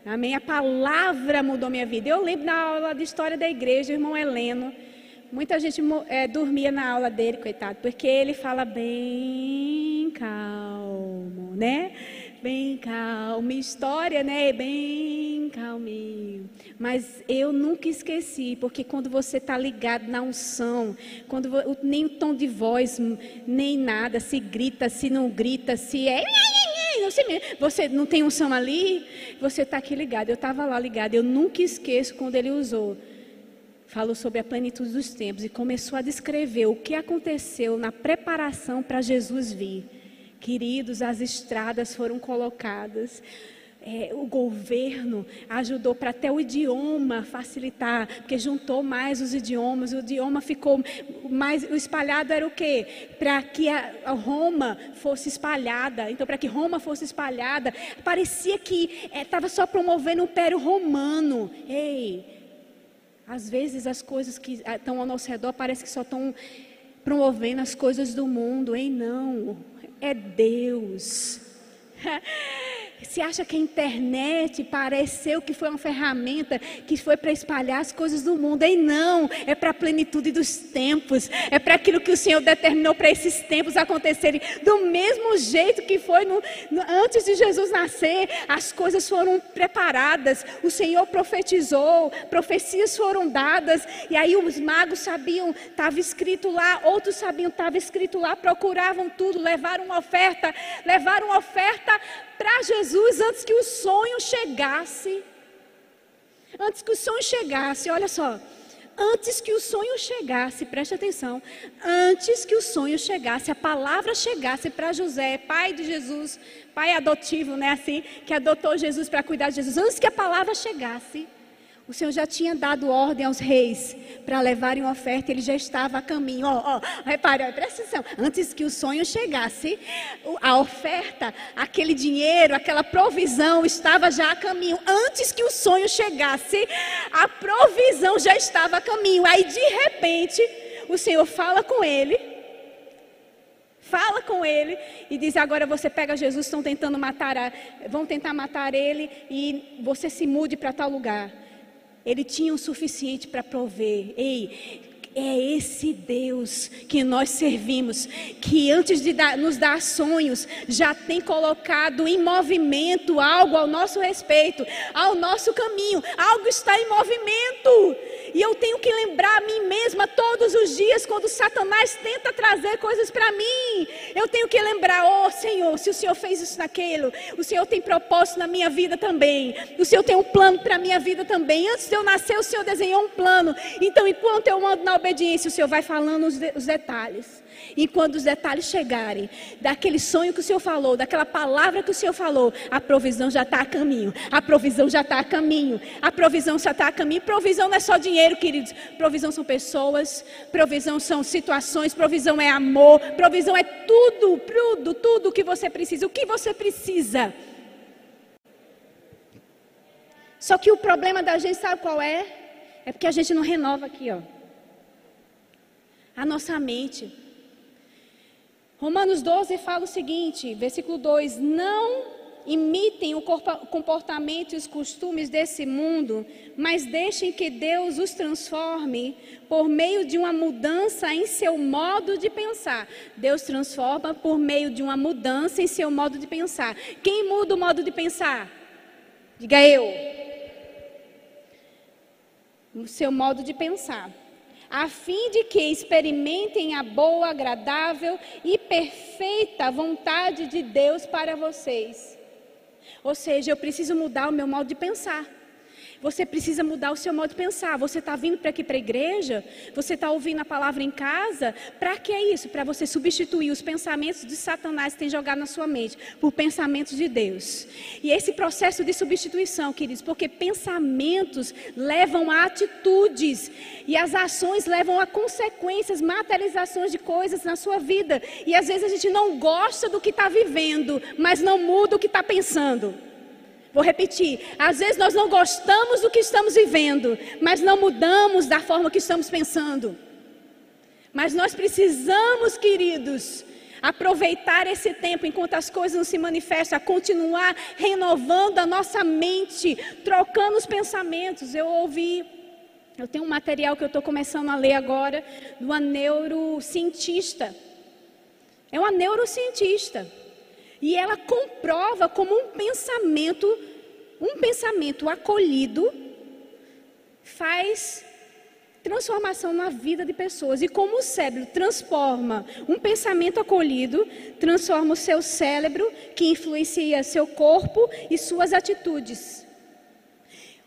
Amém? A palavra mudou minha vida. Eu lembro na aula de história da igreja, o irmão Heleno. Muita gente é, dormia na aula dele, coitado, porque ele fala bem calmo, né? Bem calmo, história, né? Bem calminho. Mas eu nunca esqueci, porque quando você está ligado na unção, quando nem o tom de voz, nem nada, se grita, se não grita, se é você não tem unção ali, você está aqui ligado. Eu estava lá ligado. Eu nunca esqueço quando ele usou falou sobre a plenitude dos tempos e começou a descrever o que aconteceu na preparação para Jesus vir. Queridos, as estradas foram colocadas, é, o governo ajudou para até o idioma facilitar, porque juntou mais os idiomas, o idioma ficou mais. O espalhado era o quê? Para que a, Roma fosse espalhada. Então, para que Roma fosse espalhada, parecia que estava é, só promovendo o Império Romano. Ei, às vezes as coisas que estão ao nosso redor parece que só estão promovendo as coisas do mundo. Ei, não. É Deus. Você acha que a internet pareceu que foi uma ferramenta que foi para espalhar as coisas do mundo? E não, é para a plenitude dos tempos, é para aquilo que o Senhor determinou para esses tempos acontecerem. Do mesmo jeito que foi no, no, antes de Jesus nascer, as coisas foram preparadas, o Senhor profetizou, profecias foram dadas, e aí os magos sabiam, estava escrito lá, outros sabiam, estava escrito lá, procuravam tudo, levaram uma oferta, levaram uma oferta para Jesus antes que o sonho chegasse. Antes que o sonho chegasse, olha só. Antes que o sonho chegasse, preste atenção. Antes que o sonho chegasse, a palavra chegasse para José, pai de Jesus, pai adotivo, né? Assim, que adotou Jesus para cuidar de Jesus. Antes que a palavra chegasse, o Senhor já tinha dado ordem aos reis para levarem uma oferta, ele já estava a caminho. Ó, ó, repare, presta atenção. Antes que o sonho chegasse, a oferta, aquele dinheiro, aquela provisão estava já a caminho. Antes que o sonho chegasse, a provisão já estava a caminho. Aí, de repente, o Senhor fala com ele. Fala com ele e diz: agora você pega Jesus, estão tentando matar, a, vão tentar matar ele e você se mude para tal lugar. Ele tinha o suficiente para prover. Ei, é esse Deus que nós servimos, que antes de dar, nos dar sonhos, já tem colocado em movimento algo ao nosso respeito, ao nosso caminho. Algo está em movimento. E eu tenho que lembrar a mim mesma todos os dias, quando Satanás tenta trazer coisas para mim. Eu tenho que lembrar: oh Senhor, se o Senhor fez isso naquilo, o Senhor tem propósito na minha vida também. O Senhor tem um plano para a minha vida também. Antes de eu nascer, o Senhor desenhou um plano. Então, enquanto eu ando na obediência, o Senhor vai falando os, de, os detalhes. E quando os detalhes chegarem, daquele sonho que o Senhor falou, daquela palavra que o Senhor falou, a provisão já está a caminho. A provisão já está a caminho. A provisão já está a caminho. Provisão não é só dinheiro, queridos. Provisão são pessoas. Provisão são situações. Provisão é amor. Provisão é tudo, tudo, tudo que você precisa. O que você precisa? Só que o problema da gente, sabe qual é? É porque a gente não renova aqui, ó. A nossa mente. Romanos 12 fala o seguinte, versículo 2: Não imitem o comportamento e os costumes desse mundo, mas deixem que Deus os transforme por meio de uma mudança em seu modo de pensar. Deus transforma por meio de uma mudança em seu modo de pensar. Quem muda o modo de pensar? Diga eu. O seu modo de pensar a fim de que experimentem a boa, agradável e perfeita vontade de Deus para vocês. Ou seja, eu preciso mudar o meu modo de pensar. Você precisa mudar o seu modo de pensar. Você está vindo para aqui para a igreja? Você está ouvindo a palavra em casa? Para que é isso? Para você substituir os pensamentos de Satanás que tem jogado na sua mente por pensamentos de Deus. E esse processo de substituição, queridos, porque pensamentos levam a atitudes e as ações levam a consequências, materializações de coisas na sua vida. E às vezes a gente não gosta do que está vivendo, mas não muda o que está pensando. Vou repetir. Às vezes nós não gostamos do que estamos vivendo, mas não mudamos da forma que estamos pensando. Mas nós precisamos, queridos, aproveitar esse tempo enquanto as coisas não se manifestam, a continuar renovando a nossa mente, trocando os pensamentos. Eu ouvi, eu tenho um material que eu estou começando a ler agora, de uma neurocientista. É uma neurocientista. E ela comprova como um pensamento, um pensamento acolhido, faz transformação na vida de pessoas. E como o cérebro transforma um pensamento acolhido, transforma o seu cérebro, que influencia seu corpo e suas atitudes.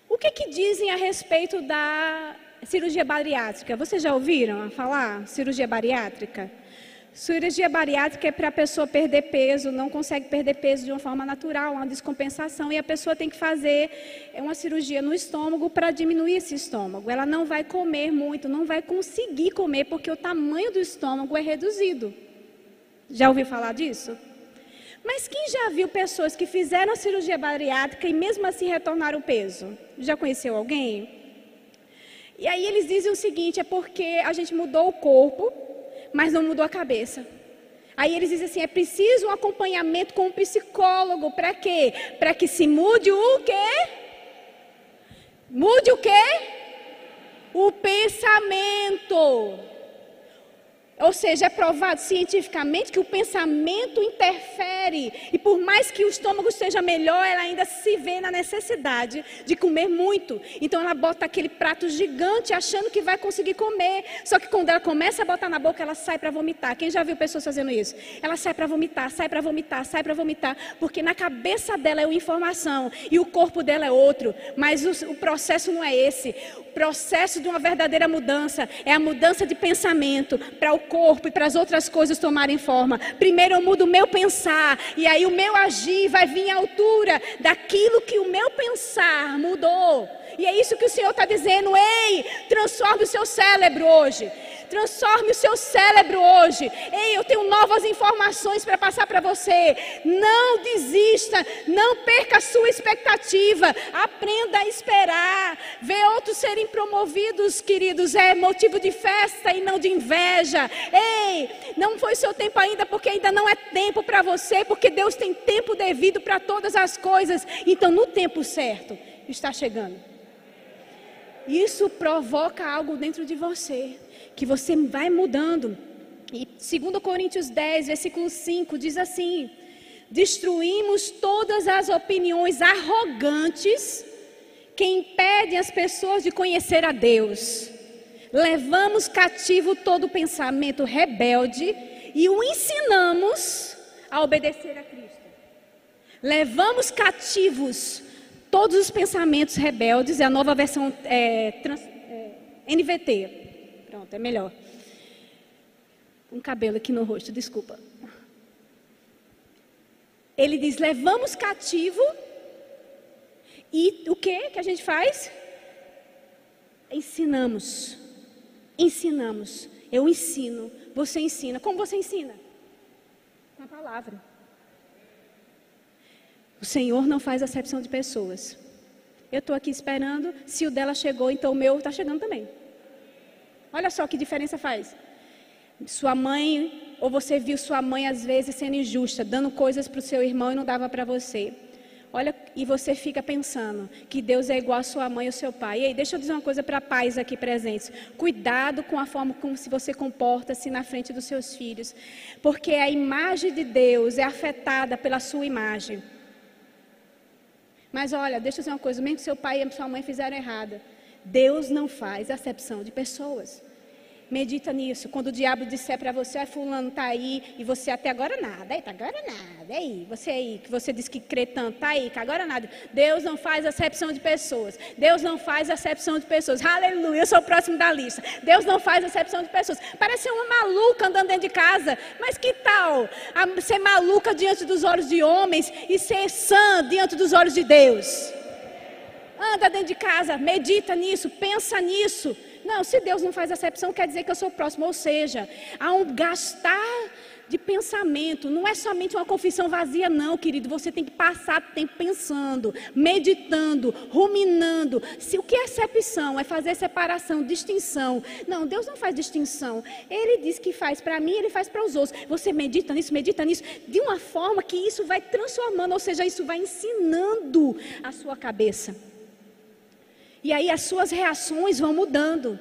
O que, que dizem a respeito da cirurgia bariátrica? Vocês já ouviram falar cirurgia bariátrica? Cirurgia bariátrica é para a pessoa perder peso, não consegue perder peso de uma forma natural, uma descompensação, e a pessoa tem que fazer uma cirurgia no estômago para diminuir esse estômago. Ela não vai comer muito, não vai conseguir comer, porque o tamanho do estômago é reduzido. Já ouviu falar disso? Mas quem já viu pessoas que fizeram a cirurgia bariátrica e mesmo assim retornaram o peso? Já conheceu alguém? E aí eles dizem o seguinte: é porque a gente mudou o corpo, mas não mudou a cabeça. Aí eles dizem assim: é preciso um acompanhamento com um psicólogo. Para quê? Para que se mude o quê? Mude o quê? O pensamento. Ou seja, é provado cientificamente que o pensamento interfere. E por mais que o estômago esteja melhor, ela ainda se vê na necessidade de comer muito. Então ela bota aquele prato gigante achando que vai conseguir comer. Só que quando ela começa a botar na boca, ela sai para vomitar. Quem já viu pessoas fazendo isso? Ela sai para vomitar, sai para vomitar, sai para vomitar. Porque na cabeça dela é uma informação e o corpo dela é outro. Mas o, o processo não é esse. Processo de uma verdadeira mudança é a mudança de pensamento para o corpo e para as outras coisas tomarem forma. Primeiro eu mudo o meu pensar, e aí o meu agir vai vir à altura daquilo que o meu pensar mudou. E é isso que o Senhor está dizendo. Ei, transforme o seu cérebro hoje. Transforme o seu cérebro hoje. Ei, eu tenho novas informações para passar para você. Não desista, não perca a sua expectativa. Aprenda a esperar. Ver outros serem promovidos, queridos, é motivo de festa e não de inveja. Ei, não foi seu tempo ainda, porque ainda não é tempo para você, porque Deus tem tempo devido para todas as coisas. Então, no tempo certo, está chegando. Isso provoca algo dentro de você que você vai mudando. E 2 Coríntios 10, versículo 5 diz assim: Destruímos todas as opiniões arrogantes que impedem as pessoas de conhecer a Deus. Levamos cativo todo pensamento rebelde e o ensinamos a obedecer a Cristo. Levamos cativos todos os pensamentos rebeldes, é a nova versão é, trans, é, NVT. Pronto, é melhor. Um cabelo aqui no rosto, desculpa. Ele diz: levamos cativo. E o que que a gente faz? Ensinamos. Ensinamos. Eu ensino. Você ensina. Como você ensina? Com a palavra. O Senhor não faz acepção de pessoas. Eu estou aqui esperando. Se o dela chegou, então o meu está chegando também. Olha só que diferença faz. Sua mãe, ou você viu sua mãe às vezes sendo injusta, dando coisas para o seu irmão e não dava para você. Olha, e você fica pensando que Deus é igual a sua mãe ou seu pai. E aí, deixa eu dizer uma coisa para pais aqui presentes. Cuidado com a forma como se você comporta-se na frente dos seus filhos. Porque a imagem de Deus é afetada pela sua imagem. Mas olha, deixa eu dizer uma coisa, mesmo que seu pai e sua mãe fizeram errada, Deus não faz acepção de pessoas. Medita nisso. Quando o diabo disser para você, ah, fulano está aí, e você até agora nada, eita, agora nada, aí, você aí, que você diz que crê tanto, está aí, que agora nada. Deus não faz acepção de pessoas. Deus não faz acepção de pessoas. Aleluia, eu sou o próximo da lista. Deus não faz acepção de pessoas. Parece uma maluca andando dentro de casa, mas que tal ser maluca diante dos olhos de homens e ser sã diante dos olhos de Deus? Anda dentro de casa, medita nisso, pensa nisso. Não, se Deus não faz acepção, quer dizer que eu sou próximo. Ou seja, há um gastar de pensamento. Não é somente uma confissão vazia, não, querido. Você tem que passar tempo pensando, meditando, ruminando. Se o que é acepção é fazer separação, distinção. Não, Deus não faz distinção. Ele diz que faz para mim, ele faz para os outros. Você medita nisso, medita nisso, de uma forma que isso vai transformando, ou seja, isso vai ensinando a sua cabeça. E aí as suas reações vão mudando.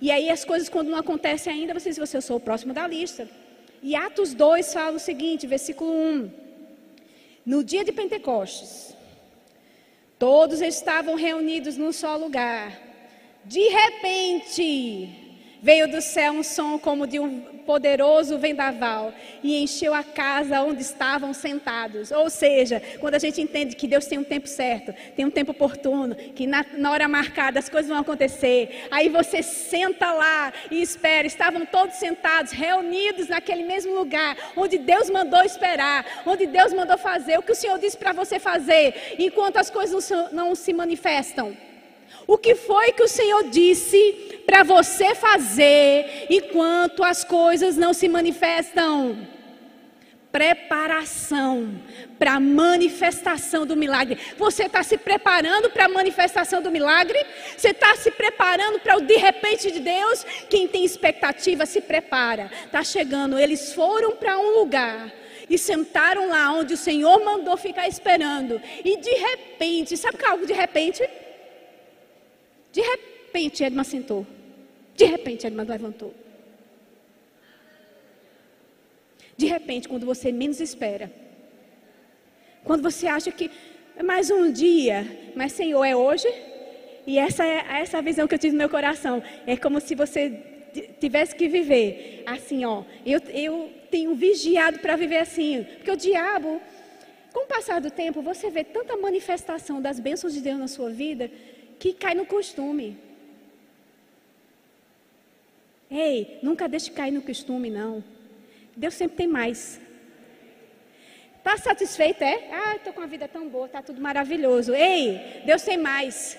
E aí as coisas, quando não acontecem ainda, você diz, você sou o próximo da lista. E Atos 2 fala o seguinte, versículo 1. No dia de Pentecostes, todos estavam reunidos num só lugar. De repente, Veio do céu um som como de um poderoso vendaval e encheu a casa onde estavam sentados. Ou seja, quando a gente entende que Deus tem um tempo certo, tem um tempo oportuno, que na, na hora marcada as coisas vão acontecer, aí você senta lá e espera. Estavam todos sentados, reunidos naquele mesmo lugar onde Deus mandou esperar, onde Deus mandou fazer o que o Senhor disse para você fazer, enquanto as coisas não, não se manifestam. O que foi que o Senhor disse para você fazer enquanto as coisas não se manifestam? Preparação para a manifestação do milagre. Você está se preparando para a manifestação do milagre? Você está se preparando para o de repente de Deus? Quem tem expectativa se prepara. Está chegando. Eles foram para um lugar e sentaram lá onde o Senhor mandou ficar esperando. E de repente, sabe que é algo de repente? De repente, Edma sentou. De repente, Edma levantou. De repente, quando você menos espera. Quando você acha que é mais um dia, mas Senhor, é hoje? E essa é essa é visão que eu tive no meu coração. É como se você tivesse que viver assim, ó. Eu, eu tenho vigiado para viver assim. Porque o diabo, com o passar do tempo, você vê tanta manifestação das bênçãos de Deus na sua vida que cai no costume. Ei, nunca deixe cair no costume, não. Deus sempre tem mais. Está satisfeito, é? Ah, estou com a vida tão boa, está tudo maravilhoso. Ei, Deus tem mais.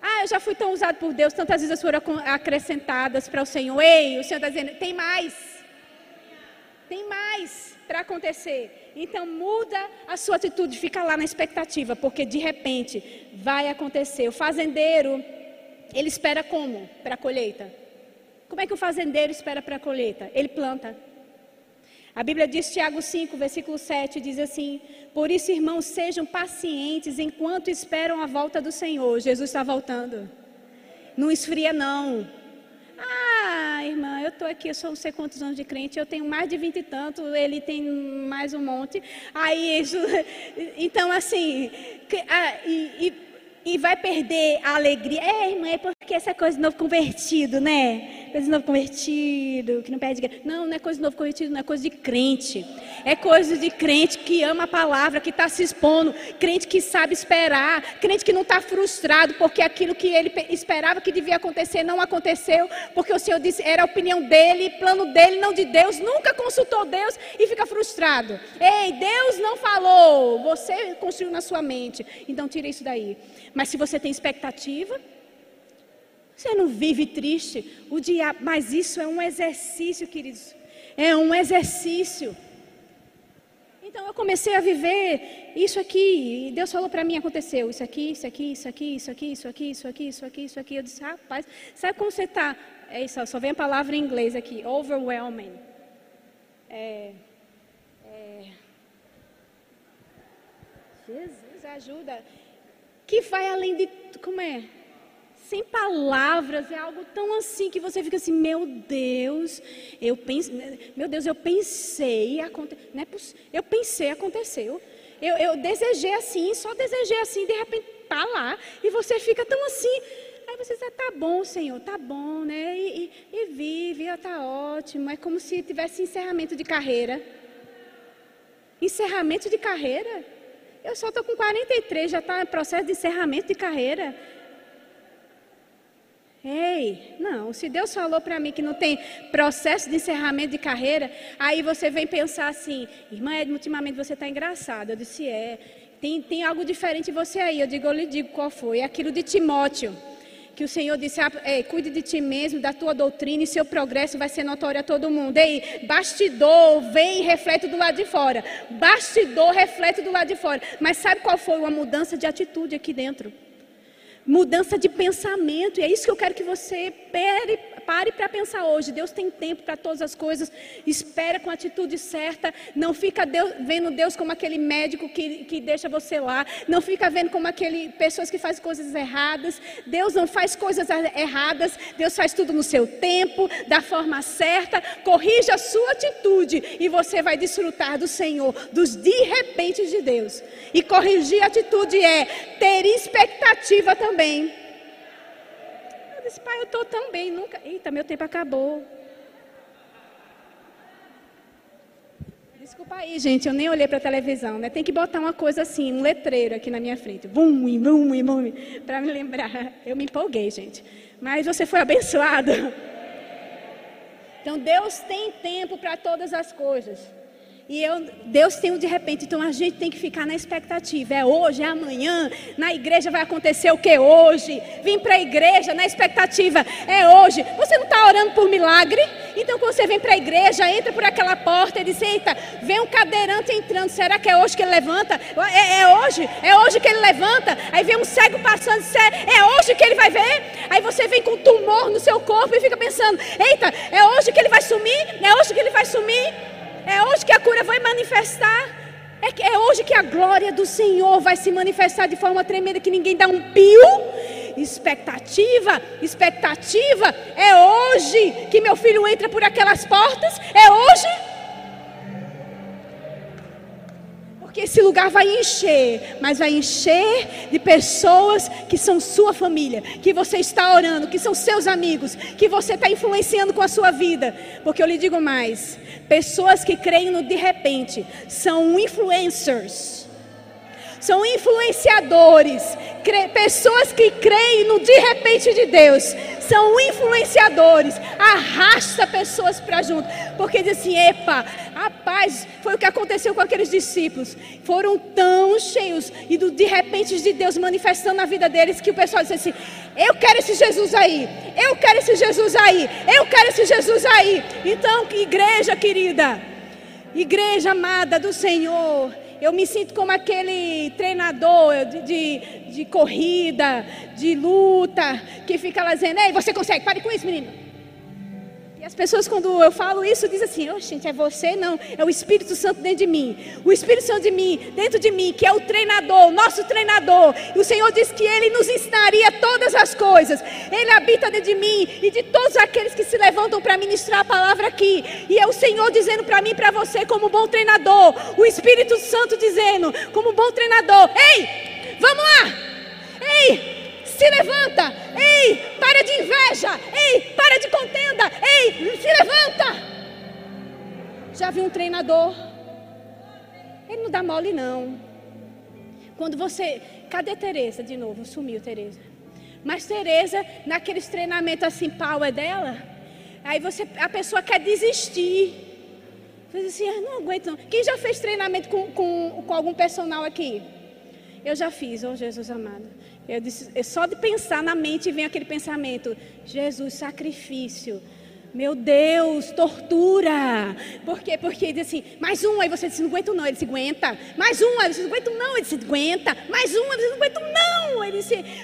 Ah, eu já fui tão usado por Deus, tantas vezes foram acrescentadas para o Senhor. Ei, o Senhor está dizendo, tem mais. Tem mais para acontecer. Então muda a sua atitude, fica lá na expectativa, porque de repente vai acontecer. O fazendeiro, ele espera como para a colheita? Como é que o fazendeiro espera para a colheita? Ele planta. A Bíblia diz, Tiago 5, versículo 7, diz assim: Por isso, irmãos, sejam pacientes enquanto esperam a volta do Senhor. Jesus está voltando. Não esfria, não. Ah, irmã, eu estou aqui, eu sou não sei quantos anos de crente, eu tenho mais de vinte e tanto, ele tem mais um monte. Aí, isso, então, assim, ah, e, e, e, vai perder a alegria. É, irmã, é porque essa coisa de novo convertido, né? Coisa de novo convertido, que não perde. Não, não é coisa de novo convertido, não é coisa de crente. É coisa de crente que ama a palavra, que está se expondo, crente que sabe esperar, crente que não está frustrado porque aquilo que ele esperava que devia acontecer não aconteceu, porque o Senhor disse era a opinião dele, plano dele, não de Deus, nunca consultou Deus e fica frustrado. Ei, Deus não falou, você construiu na sua mente, então tira isso daí. Mas se você tem expectativa, você não vive triste, o diabo, mas isso é um exercício, queridos. É um exercício. Então eu comecei a viver isso aqui, e Deus falou para mim, aconteceu isso aqui, isso aqui, isso aqui, isso aqui, isso aqui, isso aqui, isso aqui, isso aqui. Eu disse, rapaz, sabe como você está? É isso, só vem a palavra em inglês aqui, overwhelming. É, é, Jesus ajuda. Que vai além de. Como é? sem palavras, é algo tão assim que você fica assim, meu Deus, eu pensei, meu Deus, eu pensei, aconte, é eu pensei, aconteceu. Eu, eu desejei assim, só desejei assim, de repente tá lá, e você fica tão assim. Aí você diz, ah, tá bom, Senhor, tá bom, né? E, e, e vive, tá ótimo. É como se tivesse encerramento de carreira. Encerramento de carreira? Eu só estou com 43, já está em processo de encerramento de carreira. Ei, não, se Deus falou para mim que não tem processo de encerramento de carreira, aí você vem pensar assim, irmã Edna, ultimamente você está engraçada. Eu disse, é, tem, tem algo diferente em você aí. Eu digo, eu lhe digo qual foi. Aquilo de Timóteo, que o Senhor disse, ah, é, cuide de ti mesmo, da tua doutrina e seu progresso vai ser notório a todo mundo. Ei, bastidor, vem e reflete do lado de fora. Bastidor, reflete do lado de fora. Mas sabe qual foi uma mudança de atitude aqui dentro? Mudança de pensamento. E é isso que eu quero que você pare, pare para pensar hoje. Deus tem tempo para todas as coisas. Espera com a atitude certa. Não fica Deus, vendo Deus como aquele médico que, que deixa você lá. Não fica vendo como aquele pessoas que fazem coisas erradas. Deus não faz coisas erradas. Deus faz tudo no seu tempo, da forma certa. Corrija a sua atitude e você vai desfrutar do Senhor, dos de repente de Deus. E corrigir a atitude é ter expectativa também. Disse, pai, eu estou tão bem, nunca. Eita, meu tempo acabou. Desculpa aí, gente, eu nem olhei para a televisão, né? Tem que botar uma coisa assim, um letreiro aqui na minha frente. Bum, bum, bum, para me lembrar. Eu me empolguei, gente. Mas você foi abençoado. Então Deus tem tempo para todas as coisas. E eu, Deus tem um de repente, então a gente tem que ficar na expectativa. É hoje, é amanhã. Na igreja vai acontecer o que hoje? Vim para a igreja na expectativa. É hoje. Você não está orando por milagre? Então quando você vem para a igreja, entra por aquela porta e diz: Eita, vem um cadeirante entrando. Será que é hoje que ele levanta? É, é hoje? É hoje que ele levanta? Aí vem um cego passando. É, é hoje que ele vai ver? Aí você vem com um tumor no seu corpo e fica pensando: Eita, é hoje que ele vai sumir? É hoje que ele vai sumir? É hoje que a cura vai manifestar. É, é hoje que a glória do Senhor vai se manifestar de forma tremenda que ninguém dá um pio. Expectativa, expectativa. É hoje que meu filho entra por aquelas portas. É hoje. Porque esse lugar vai encher, mas vai encher de pessoas que são sua família, que você está orando, que são seus amigos, que você está influenciando com a sua vida. Porque eu lhe digo mais: pessoas que creem no de repente são influencers são influenciadores, pessoas que creem no de repente de Deus, são influenciadores, arrasta pessoas para junto, porque diz assim: epa, rapaz, foi o que aconteceu com aqueles discípulos, foram tão cheios e do de repente de Deus manifestando na vida deles que o pessoal disse assim: eu quero esse Jesus aí, eu quero esse Jesus aí, eu quero esse Jesus aí. Então, igreja querida, igreja amada do Senhor, eu me sinto como aquele treinador de, de, de corrida, de luta, que fica lá dizendo: Ei, você consegue, pare com isso, menino. As pessoas, quando eu falo isso, dizem assim: oh, gente, é você? Não, é o Espírito Santo dentro de mim. O Espírito Santo de mim, dentro de mim, que é o treinador, o nosso treinador. E o Senhor disse que Ele nos ensinaria todas as coisas. Ele habita dentro de mim e de todos aqueles que se levantam para ministrar a palavra aqui. E é o Senhor dizendo para mim e para você, como bom treinador. O Espírito Santo dizendo, como bom treinador: Ei, vamos lá! Ei, se levanta. Ei, para de inveja. Ei, para de contenda. Ei, se levanta. Já vi um treinador? Ele não dá mole, não. Quando você. Cadê Tereza de novo? Sumiu, Tereza. Mas Tereza, naqueles treinamentos assim, power dela, aí você, a pessoa quer desistir. Faz assim, ah, não aguento não. Quem já fez treinamento com, com, com algum personal aqui? Eu já fiz, oh Jesus amado. Eu disse, é só de pensar na mente vem aquele pensamento: Jesus, sacrifício. Meu Deus, tortura. Por quê? Porque ele diz assim, mais um, aí você disse, não aguento não. Ele disse, aguenta. Mais um, aí você não aguento não. Ele disse, aguenta. Mais um, aí você não aguento não. Ele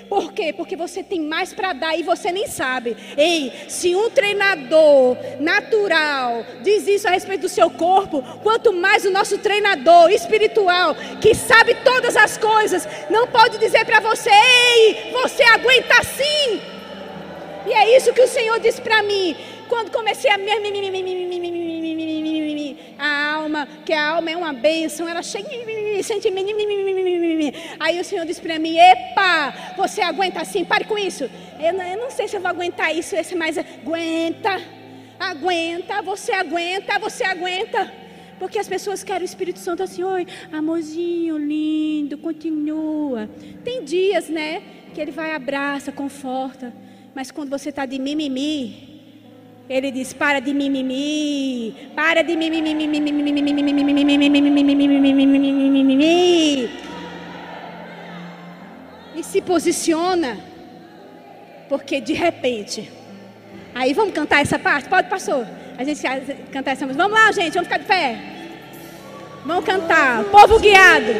por quê? Porque você tem mais para dar e você nem sabe. Ei, se um treinador natural diz isso a respeito do seu corpo, quanto mais o nosso treinador espiritual, que sabe todas as coisas, não pode dizer para você, ei, você aguenta sim. E é isso que o Senhor disse para mim quando comecei a a alma, que a alma é uma bênção, ela de sentimento. Aí o Senhor disse para mim: Epa, você aguenta assim? Pare com isso. Eu não, eu não sei se eu vou aguentar isso, esse, mas aguenta, aguenta, você aguenta, você aguenta. Porque as pessoas querem o Espírito Santo assim, oi, amorzinho, lindo, continua. Tem dias, né, que ele vai, abraça, conforta. Mas quando você está de mimimi, ele diz: para de mimimi, para de mimimi. E se posiciona, porque de repente. Aí vamos cantar essa parte? Pode, pastor? A gente cantar essa música. Vamos lá, gente, vamos ficar de pé. Vamos cantar. Povo guiado.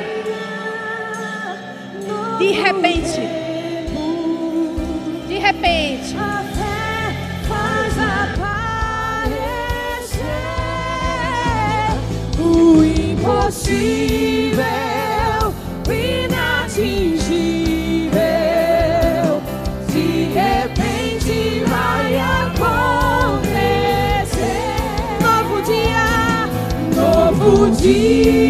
De repente. Impossível, inatingível, de repente vai acontecer. Novo dia, novo dia,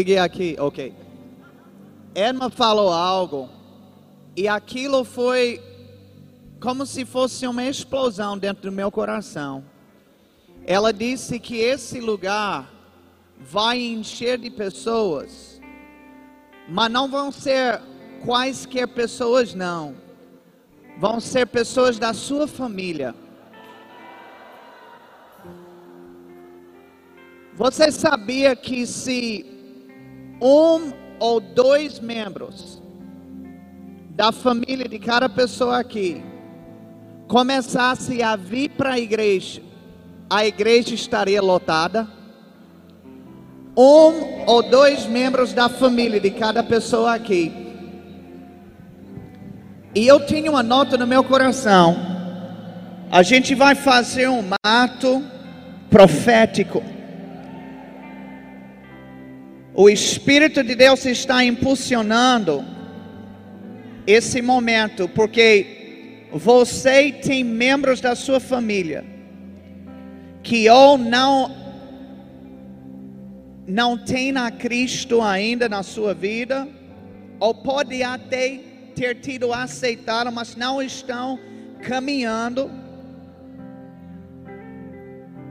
Liguei aqui, ok. Edma falou algo e aquilo foi como se fosse uma explosão dentro do meu coração. Ela disse que esse lugar vai encher de pessoas, mas não vão ser quaisquer pessoas, não. Vão ser pessoas da sua família. Você sabia que se um ou dois membros da família de cada pessoa aqui começasse a vir para a igreja, a igreja estaria lotada? Um ou dois membros da família de cada pessoa aqui. E eu tenho uma nota no meu coração. A gente vai fazer um ato profético. O Espírito de Deus está impulsionando esse momento, porque você tem membros da sua família que ou não não tem a Cristo ainda na sua vida, ou pode até ter tido aceitado, mas não estão caminhando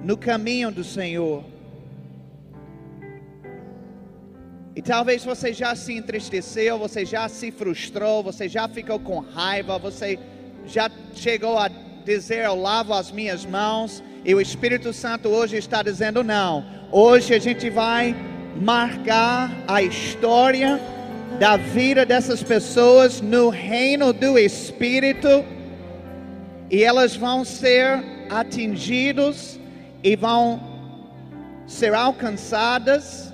no caminho do Senhor. E talvez você já se entristeceu, você já se frustrou, você já ficou com raiva, você já chegou a dizer: Eu lavo as minhas mãos. E o Espírito Santo hoje está dizendo: Não. Hoje a gente vai marcar a história da vida dessas pessoas no reino do Espírito. E elas vão ser atingidos e vão ser alcançadas.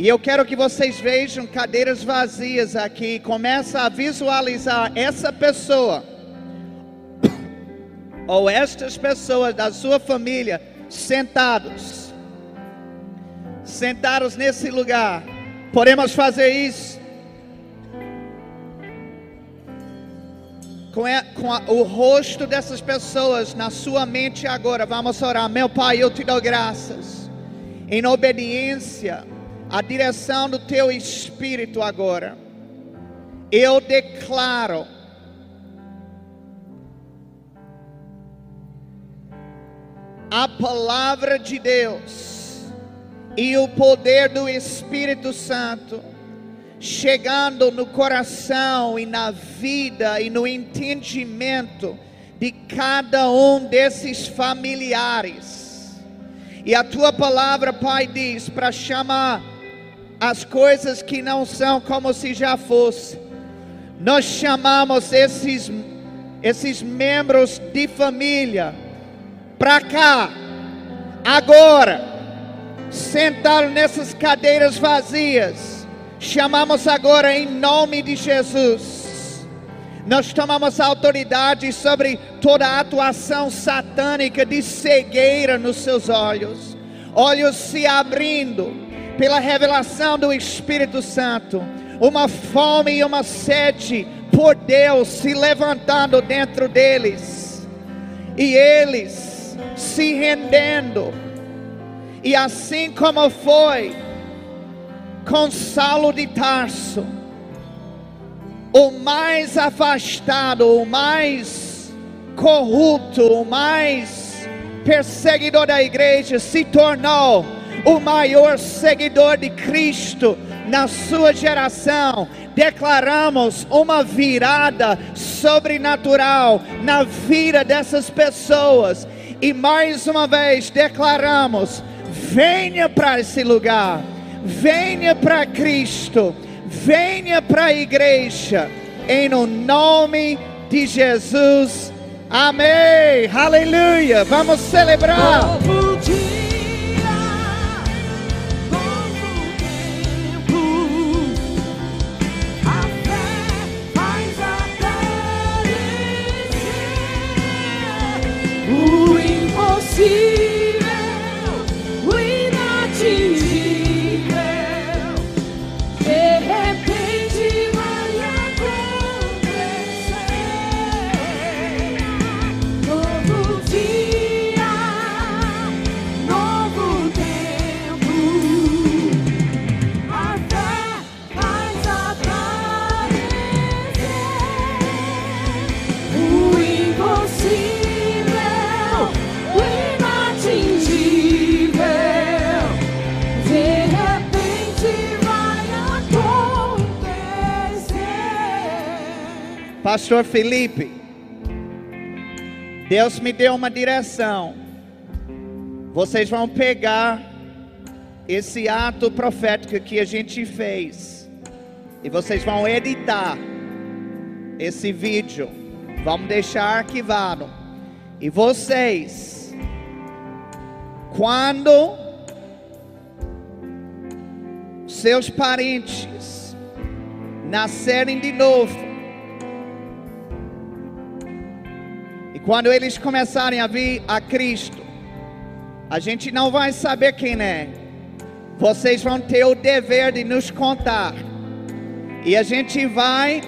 E eu quero que vocês vejam cadeiras vazias aqui. Começa a visualizar essa pessoa ou estas pessoas da sua família sentados, sentados nesse lugar. Podemos fazer isso com, a, com a, o rosto dessas pessoas na sua mente agora. Vamos orar, meu Pai, eu te dou graças em obediência à direção do Teu Espírito agora. Eu declaro a palavra de Deus e o poder do Espírito Santo chegando no coração e na vida e no entendimento de cada um desses familiares. E a tua palavra, Pai, diz para chamar as coisas que não são como se já fosse. Nós chamamos esses esses membros de família para cá, agora, sentaram nessas cadeiras vazias. Chamamos agora em nome de Jesus. Nós tomamos autoridade sobre toda a atuação satânica de cegueira nos seus olhos, olhos se abrindo pela revelação do Espírito Santo, uma fome e uma sede por Deus se levantando dentro deles, e eles se rendendo. E assim como foi com Saulo de Tarso, o mais afastado, o mais corrupto, o mais perseguidor da igreja, se tornou o maior seguidor de Cristo na sua geração. Declaramos uma virada sobrenatural na vida dessas pessoas e mais uma vez declaramos: venha para esse lugar, venha para Cristo, venha para a igreja, em o nome de Jesus. Amém. Aleluia. Vamos celebrar. Pastor Felipe, Deus me deu uma direção. Vocês vão pegar esse ato profético que a gente fez e vocês vão editar esse vídeo. Vamos deixar arquivado. E vocês, quando seus parentes nascerem de novo, E quando eles começarem a vir a Cristo, a gente não vai saber quem é. Vocês vão ter o dever de nos contar. E a gente vai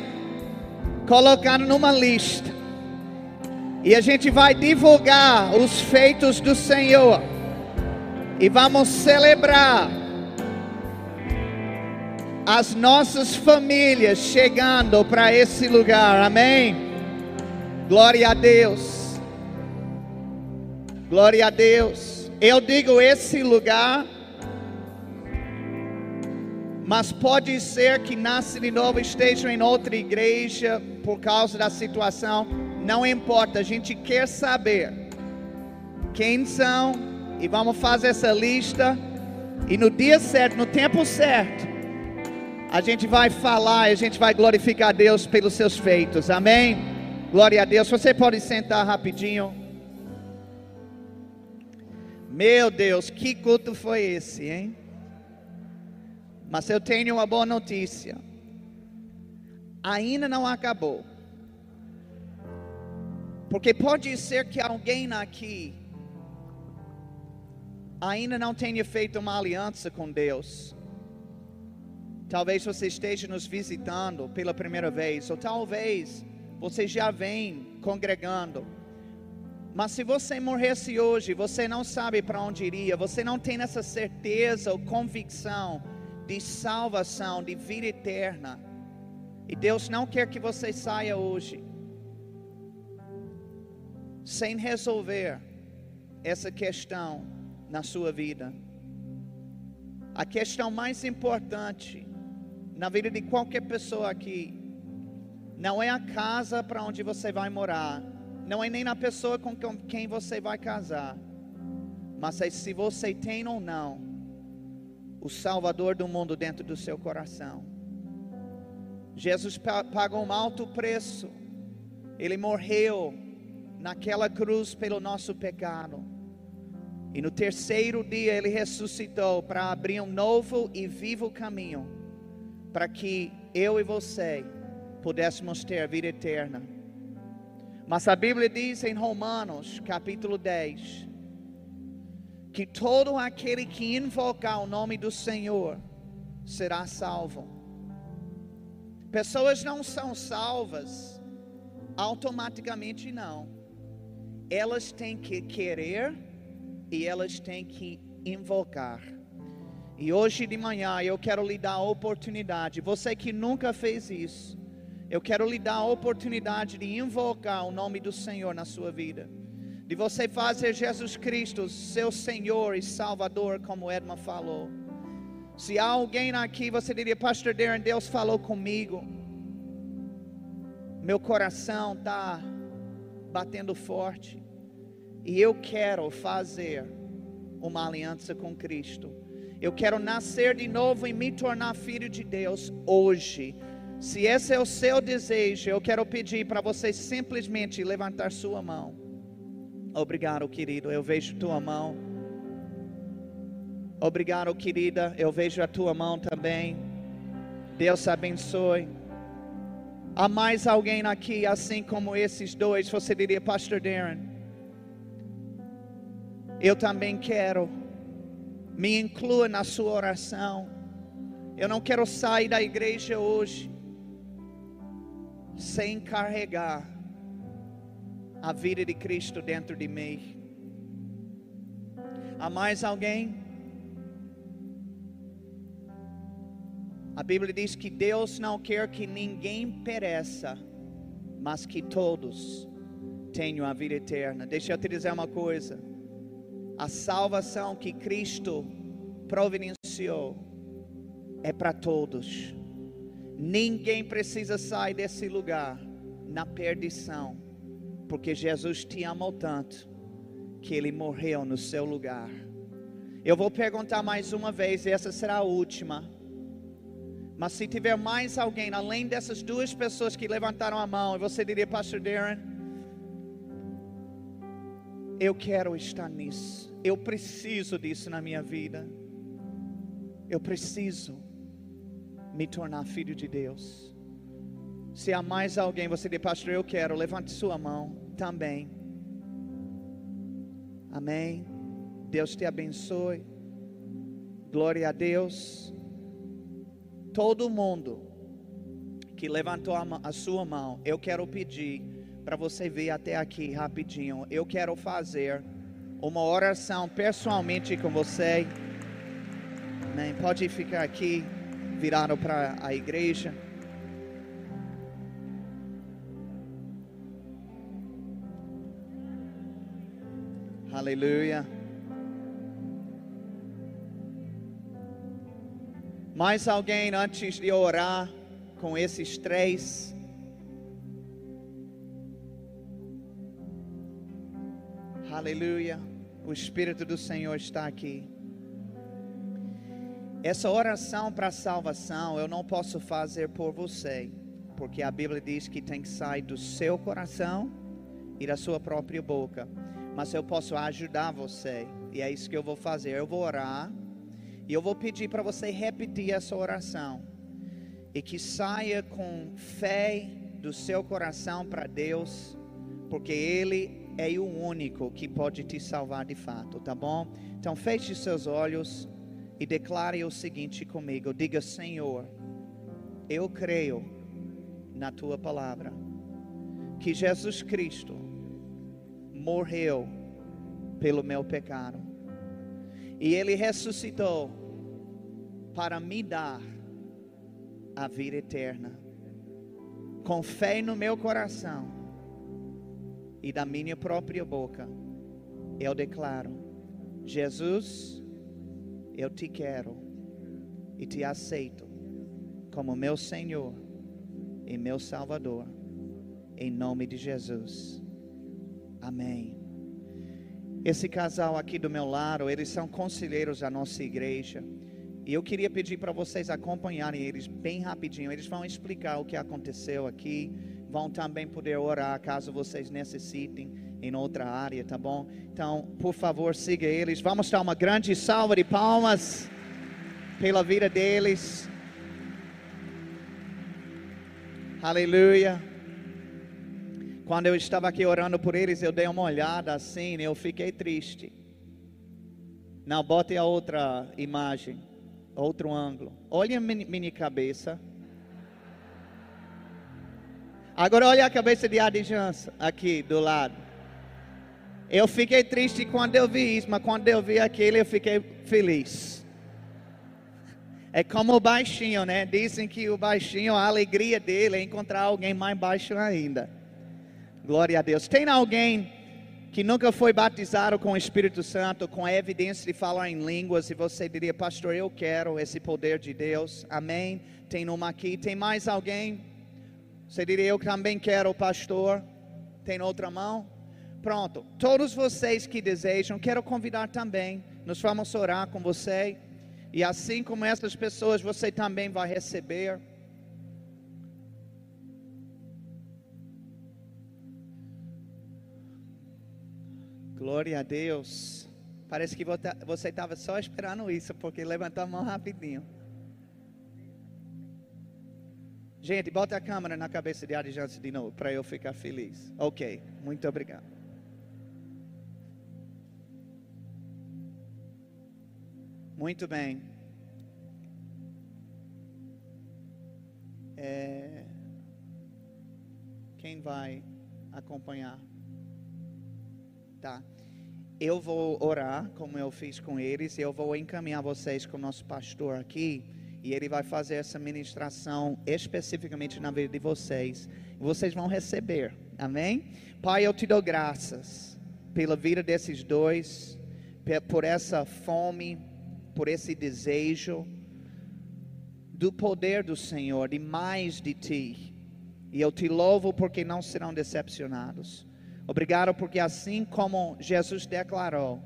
colocar numa lista. E a gente vai divulgar os feitos do Senhor. E vamos celebrar as nossas famílias chegando para esse lugar. Amém. Glória a Deus. Glória a Deus. Eu digo esse lugar, mas pode ser que nasce de novo estejam em outra igreja por causa da situação. Não importa, a gente quer saber quem são e vamos fazer essa lista. E no dia certo, no tempo certo, a gente vai falar e a gente vai glorificar a Deus pelos seus feitos. Amém? Glória a Deus. Você pode sentar rapidinho. Meu Deus, que culto foi esse, hein? Mas eu tenho uma boa notícia. Ainda não acabou. Porque pode ser que alguém aqui ainda não tenha feito uma aliança com Deus. Talvez você esteja nos visitando pela primeira vez, ou talvez você já vem congregando. Mas se você morresse hoje, você não sabe para onde iria, você não tem essa certeza ou convicção de salvação, de vida eterna. E Deus não quer que você saia hoje sem resolver essa questão na sua vida. A questão mais importante na vida de qualquer pessoa aqui não é a casa para onde você vai morar, não é nem na pessoa com quem você vai casar, mas é se você tem ou não o Salvador do mundo dentro do seu coração. Jesus pagou um alto preço, ele morreu naquela cruz pelo nosso pecado. E no terceiro dia ele ressuscitou para abrir um novo e vivo caminho, para que eu e você pudéssemos ter a vida eterna. Mas a Bíblia diz em Romanos, capítulo 10, que todo aquele que invocar o nome do Senhor será salvo. Pessoas não são salvas automaticamente, não. Elas têm que querer e elas têm que invocar. E hoje de manhã eu quero lhe dar a oportunidade, você que nunca fez isso, eu quero lhe dar a oportunidade de invocar o nome do Senhor na sua vida. De você fazer Jesus Cristo seu Senhor e Salvador, como Edma falou. Se há alguém aqui, você diria, Pastor Darren, Deus falou comigo. Meu coração está batendo forte. E eu quero fazer uma aliança com Cristo. Eu quero nascer de novo e me tornar filho de Deus hoje. Se esse é o seu desejo, eu quero pedir para você simplesmente levantar sua mão. Obrigado, querido. Eu vejo tua mão. Obrigado, querida. Eu vejo a tua mão também. Deus abençoe. Há mais alguém aqui, assim como esses dois, você diria, Pastor Darren, eu também quero, me inclua na sua oração. Eu não quero sair da igreja hoje sem carregar a vida de Cristo dentro de mim. Há mais alguém? A Bíblia diz que Deus não quer que ninguém pereça, mas que todos tenham a vida eterna. Deixa eu te dizer uma coisa: a salvação que Cristo providenciou é para todos. Ninguém precisa sair desse lugar na perdição, porque Jesus te amou tanto que ele morreu no seu lugar. Eu vou perguntar mais uma vez, e essa será a última. Mas se tiver mais alguém, além dessas duas pessoas que levantaram a mão, você diria, Pastor Darren, eu quero estar nisso, eu preciso disso na minha vida, eu preciso me tornar filho de Deus. Se há mais alguém, você diria, Pastor, eu quero, levante sua mão também. Amém. Deus te abençoe. Glória a Deus todo mundo que levantou a, a sua mão, eu quero pedir para você vir até aqui rapidinho. Eu quero fazer uma oração pessoalmente com você. Amém. Pode ficar aqui, virado para a igreja. Aleluia. Mais alguém antes de orar com esses três? Aleluia. O Espírito do Senhor está aqui. Essa oração para salvação eu não posso fazer por você, porque a Bíblia diz que tem que sair do seu coração e da sua própria boca. Mas eu posso ajudar você, e é isso que eu vou fazer. Eu vou orar e eu vou pedir para você repetir essa oração. E que saia com fé do seu coração para Deus, porque Ele é o único que pode te salvar de fato, tá bom? Então feche seus olhos e declare o seguinte comigo: diga, Senhor, eu creio na tua palavra, que Jesus Cristo morreu pelo meu pecado, e Ele ressuscitou para me dar a vida eterna. Com fé no meu coração e da minha própria boca, eu declaro: Jesus, eu te quero e te aceito como meu Senhor e meu Salvador, em nome de Jesus. Amém. Esse casal aqui do meu lado, eles são conselheiros da nossa igreja. E eu queria pedir para vocês acompanharem eles bem rapidinho. Eles vão explicar o que aconteceu aqui. Vão também poder orar caso vocês necessitem em outra área, tá bom? Então, por favor, siga eles. Vamos dar uma grande salva de palmas pela vida deles. Aleluia. Quando eu estava aqui orando por eles, eu dei uma olhada assim, eu fiquei triste. Não, bote a outra imagem, outro ângulo. Olha a minha cabeça. Agora olha a cabeça de Adijança, aqui do lado. Eu fiquei triste quando eu vi isso, mas quando eu vi aquele eu fiquei feliz. É como o baixinho, né? Dizem que o baixinho, a alegria dele é encontrar alguém mais baixo ainda. Glória a Deus. Tem alguém que nunca foi batizado com o Espírito Santo, com a evidência de falar em línguas, e você diria, pastor, eu quero esse poder de Deus, amém? Tem uma aqui, tem mais alguém? Você diria, eu também quero, pastor? Tem outra mão? Pronto. Todos vocês que desejam, quero convidar também. Nós vamos orar com você. E assim como essas pessoas, você também vai receber. Glória a Deus. Parece que você estava só esperando isso, porque levantou a mão rapidinho. Gente, bota a câmera na cabeça de Adjance de novo, para eu ficar feliz. Ok, muito obrigado. Muito bem. É... Quem vai acompanhar? Tá. Eu vou orar, como eu fiz com eles, eu vou encaminhar vocês com o nosso pastor aqui, e ele vai fazer essa ministração especificamente na vida de vocês. Vocês vão receber, amém? Pai, eu te dou graças pela vida desses dois, por essa fome, por esse desejo do poder do Senhor, de mais de ti. E eu te louvo porque não serão decepcionados. Obrigado porque assim como Jesus declarou,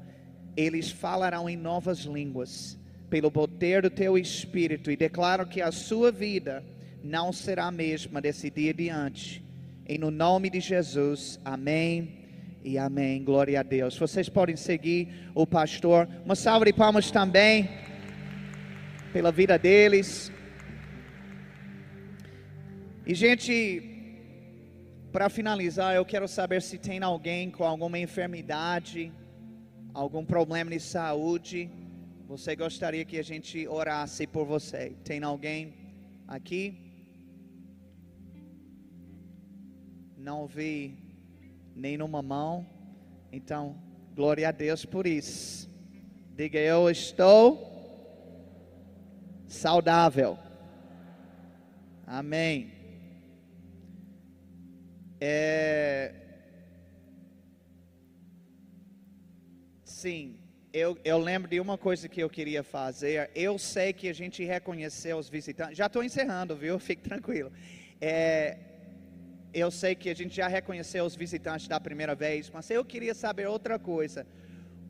eles falarão em novas línguas pelo poder do teu espírito e declaro que a sua vida não será a mesma desse dia diante. Em no nome de Jesus. Amém. E amém. Glória a Deus. Vocês podem seguir o pastor. Uma salva de palmas também pela vida deles. E, gente, para finalizar, eu quero saber se tem alguém com alguma enfermidade, algum problema de saúde. Você gostaria que a gente orasse por você? Tem alguém aqui? Não vi nenhuma mão. Então, glória a Deus por isso. Diga eu estou saudável. Amém. É... Sim, eu, eu lembro de uma coisa que eu queria fazer. Eu sei que a gente reconheceu os visitantes. Já estou encerrando, viu? Fique tranquilo. É, eu sei que a gente já reconheceu os visitantes da primeira vez, mas eu queria saber outra coisa.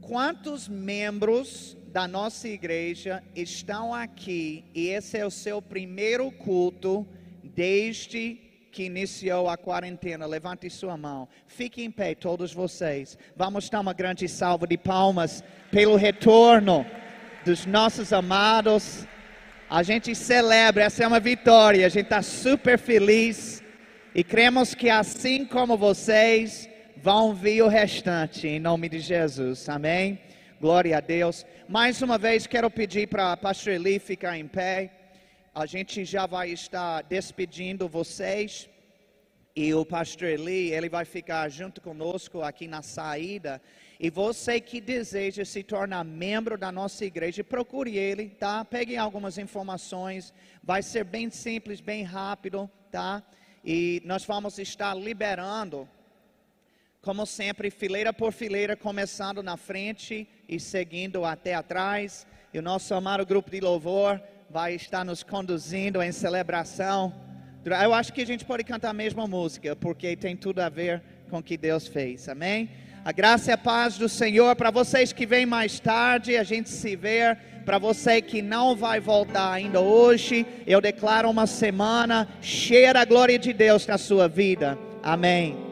Quantos membros da nossa igreja estão aqui e esse é o seu primeiro culto desde que iniciou a quarentena, levante sua mão. Fique em pé, todos vocês. Vamos dar uma grande salva de palmas pelo retorno dos nossos amados. A gente celebra, essa é uma vitória. A gente está super feliz e cremos que assim como vocês vão vir o restante, em nome de Jesus. Amém? Glória a Deus. Mais uma vez quero pedir para a pastor Eli ficar em pé a gente já vai estar despedindo vocês. E o pastor Eli, ele vai ficar junto conosco aqui na saída. E você que deseja se tornar membro da nossa igreja, procure ele, tá? Pegue algumas informações. Vai ser bem simples, bem rápido, tá? E nós vamos estar liberando, como sempre, fileira por fileira, começando na frente e seguindo até atrás. E o nosso amado grupo de louvor vai estar nos conduzindo em celebração. Eu acho que a gente pode cantar a mesma música, porque tem tudo a ver com o que Deus fez. Amém? A graça e a paz do Senhor para vocês que vêm mais tarde, a gente se vê. Para você que não vai voltar ainda hoje, eu declaro uma semana cheia da glória de Deus na sua vida. Amém.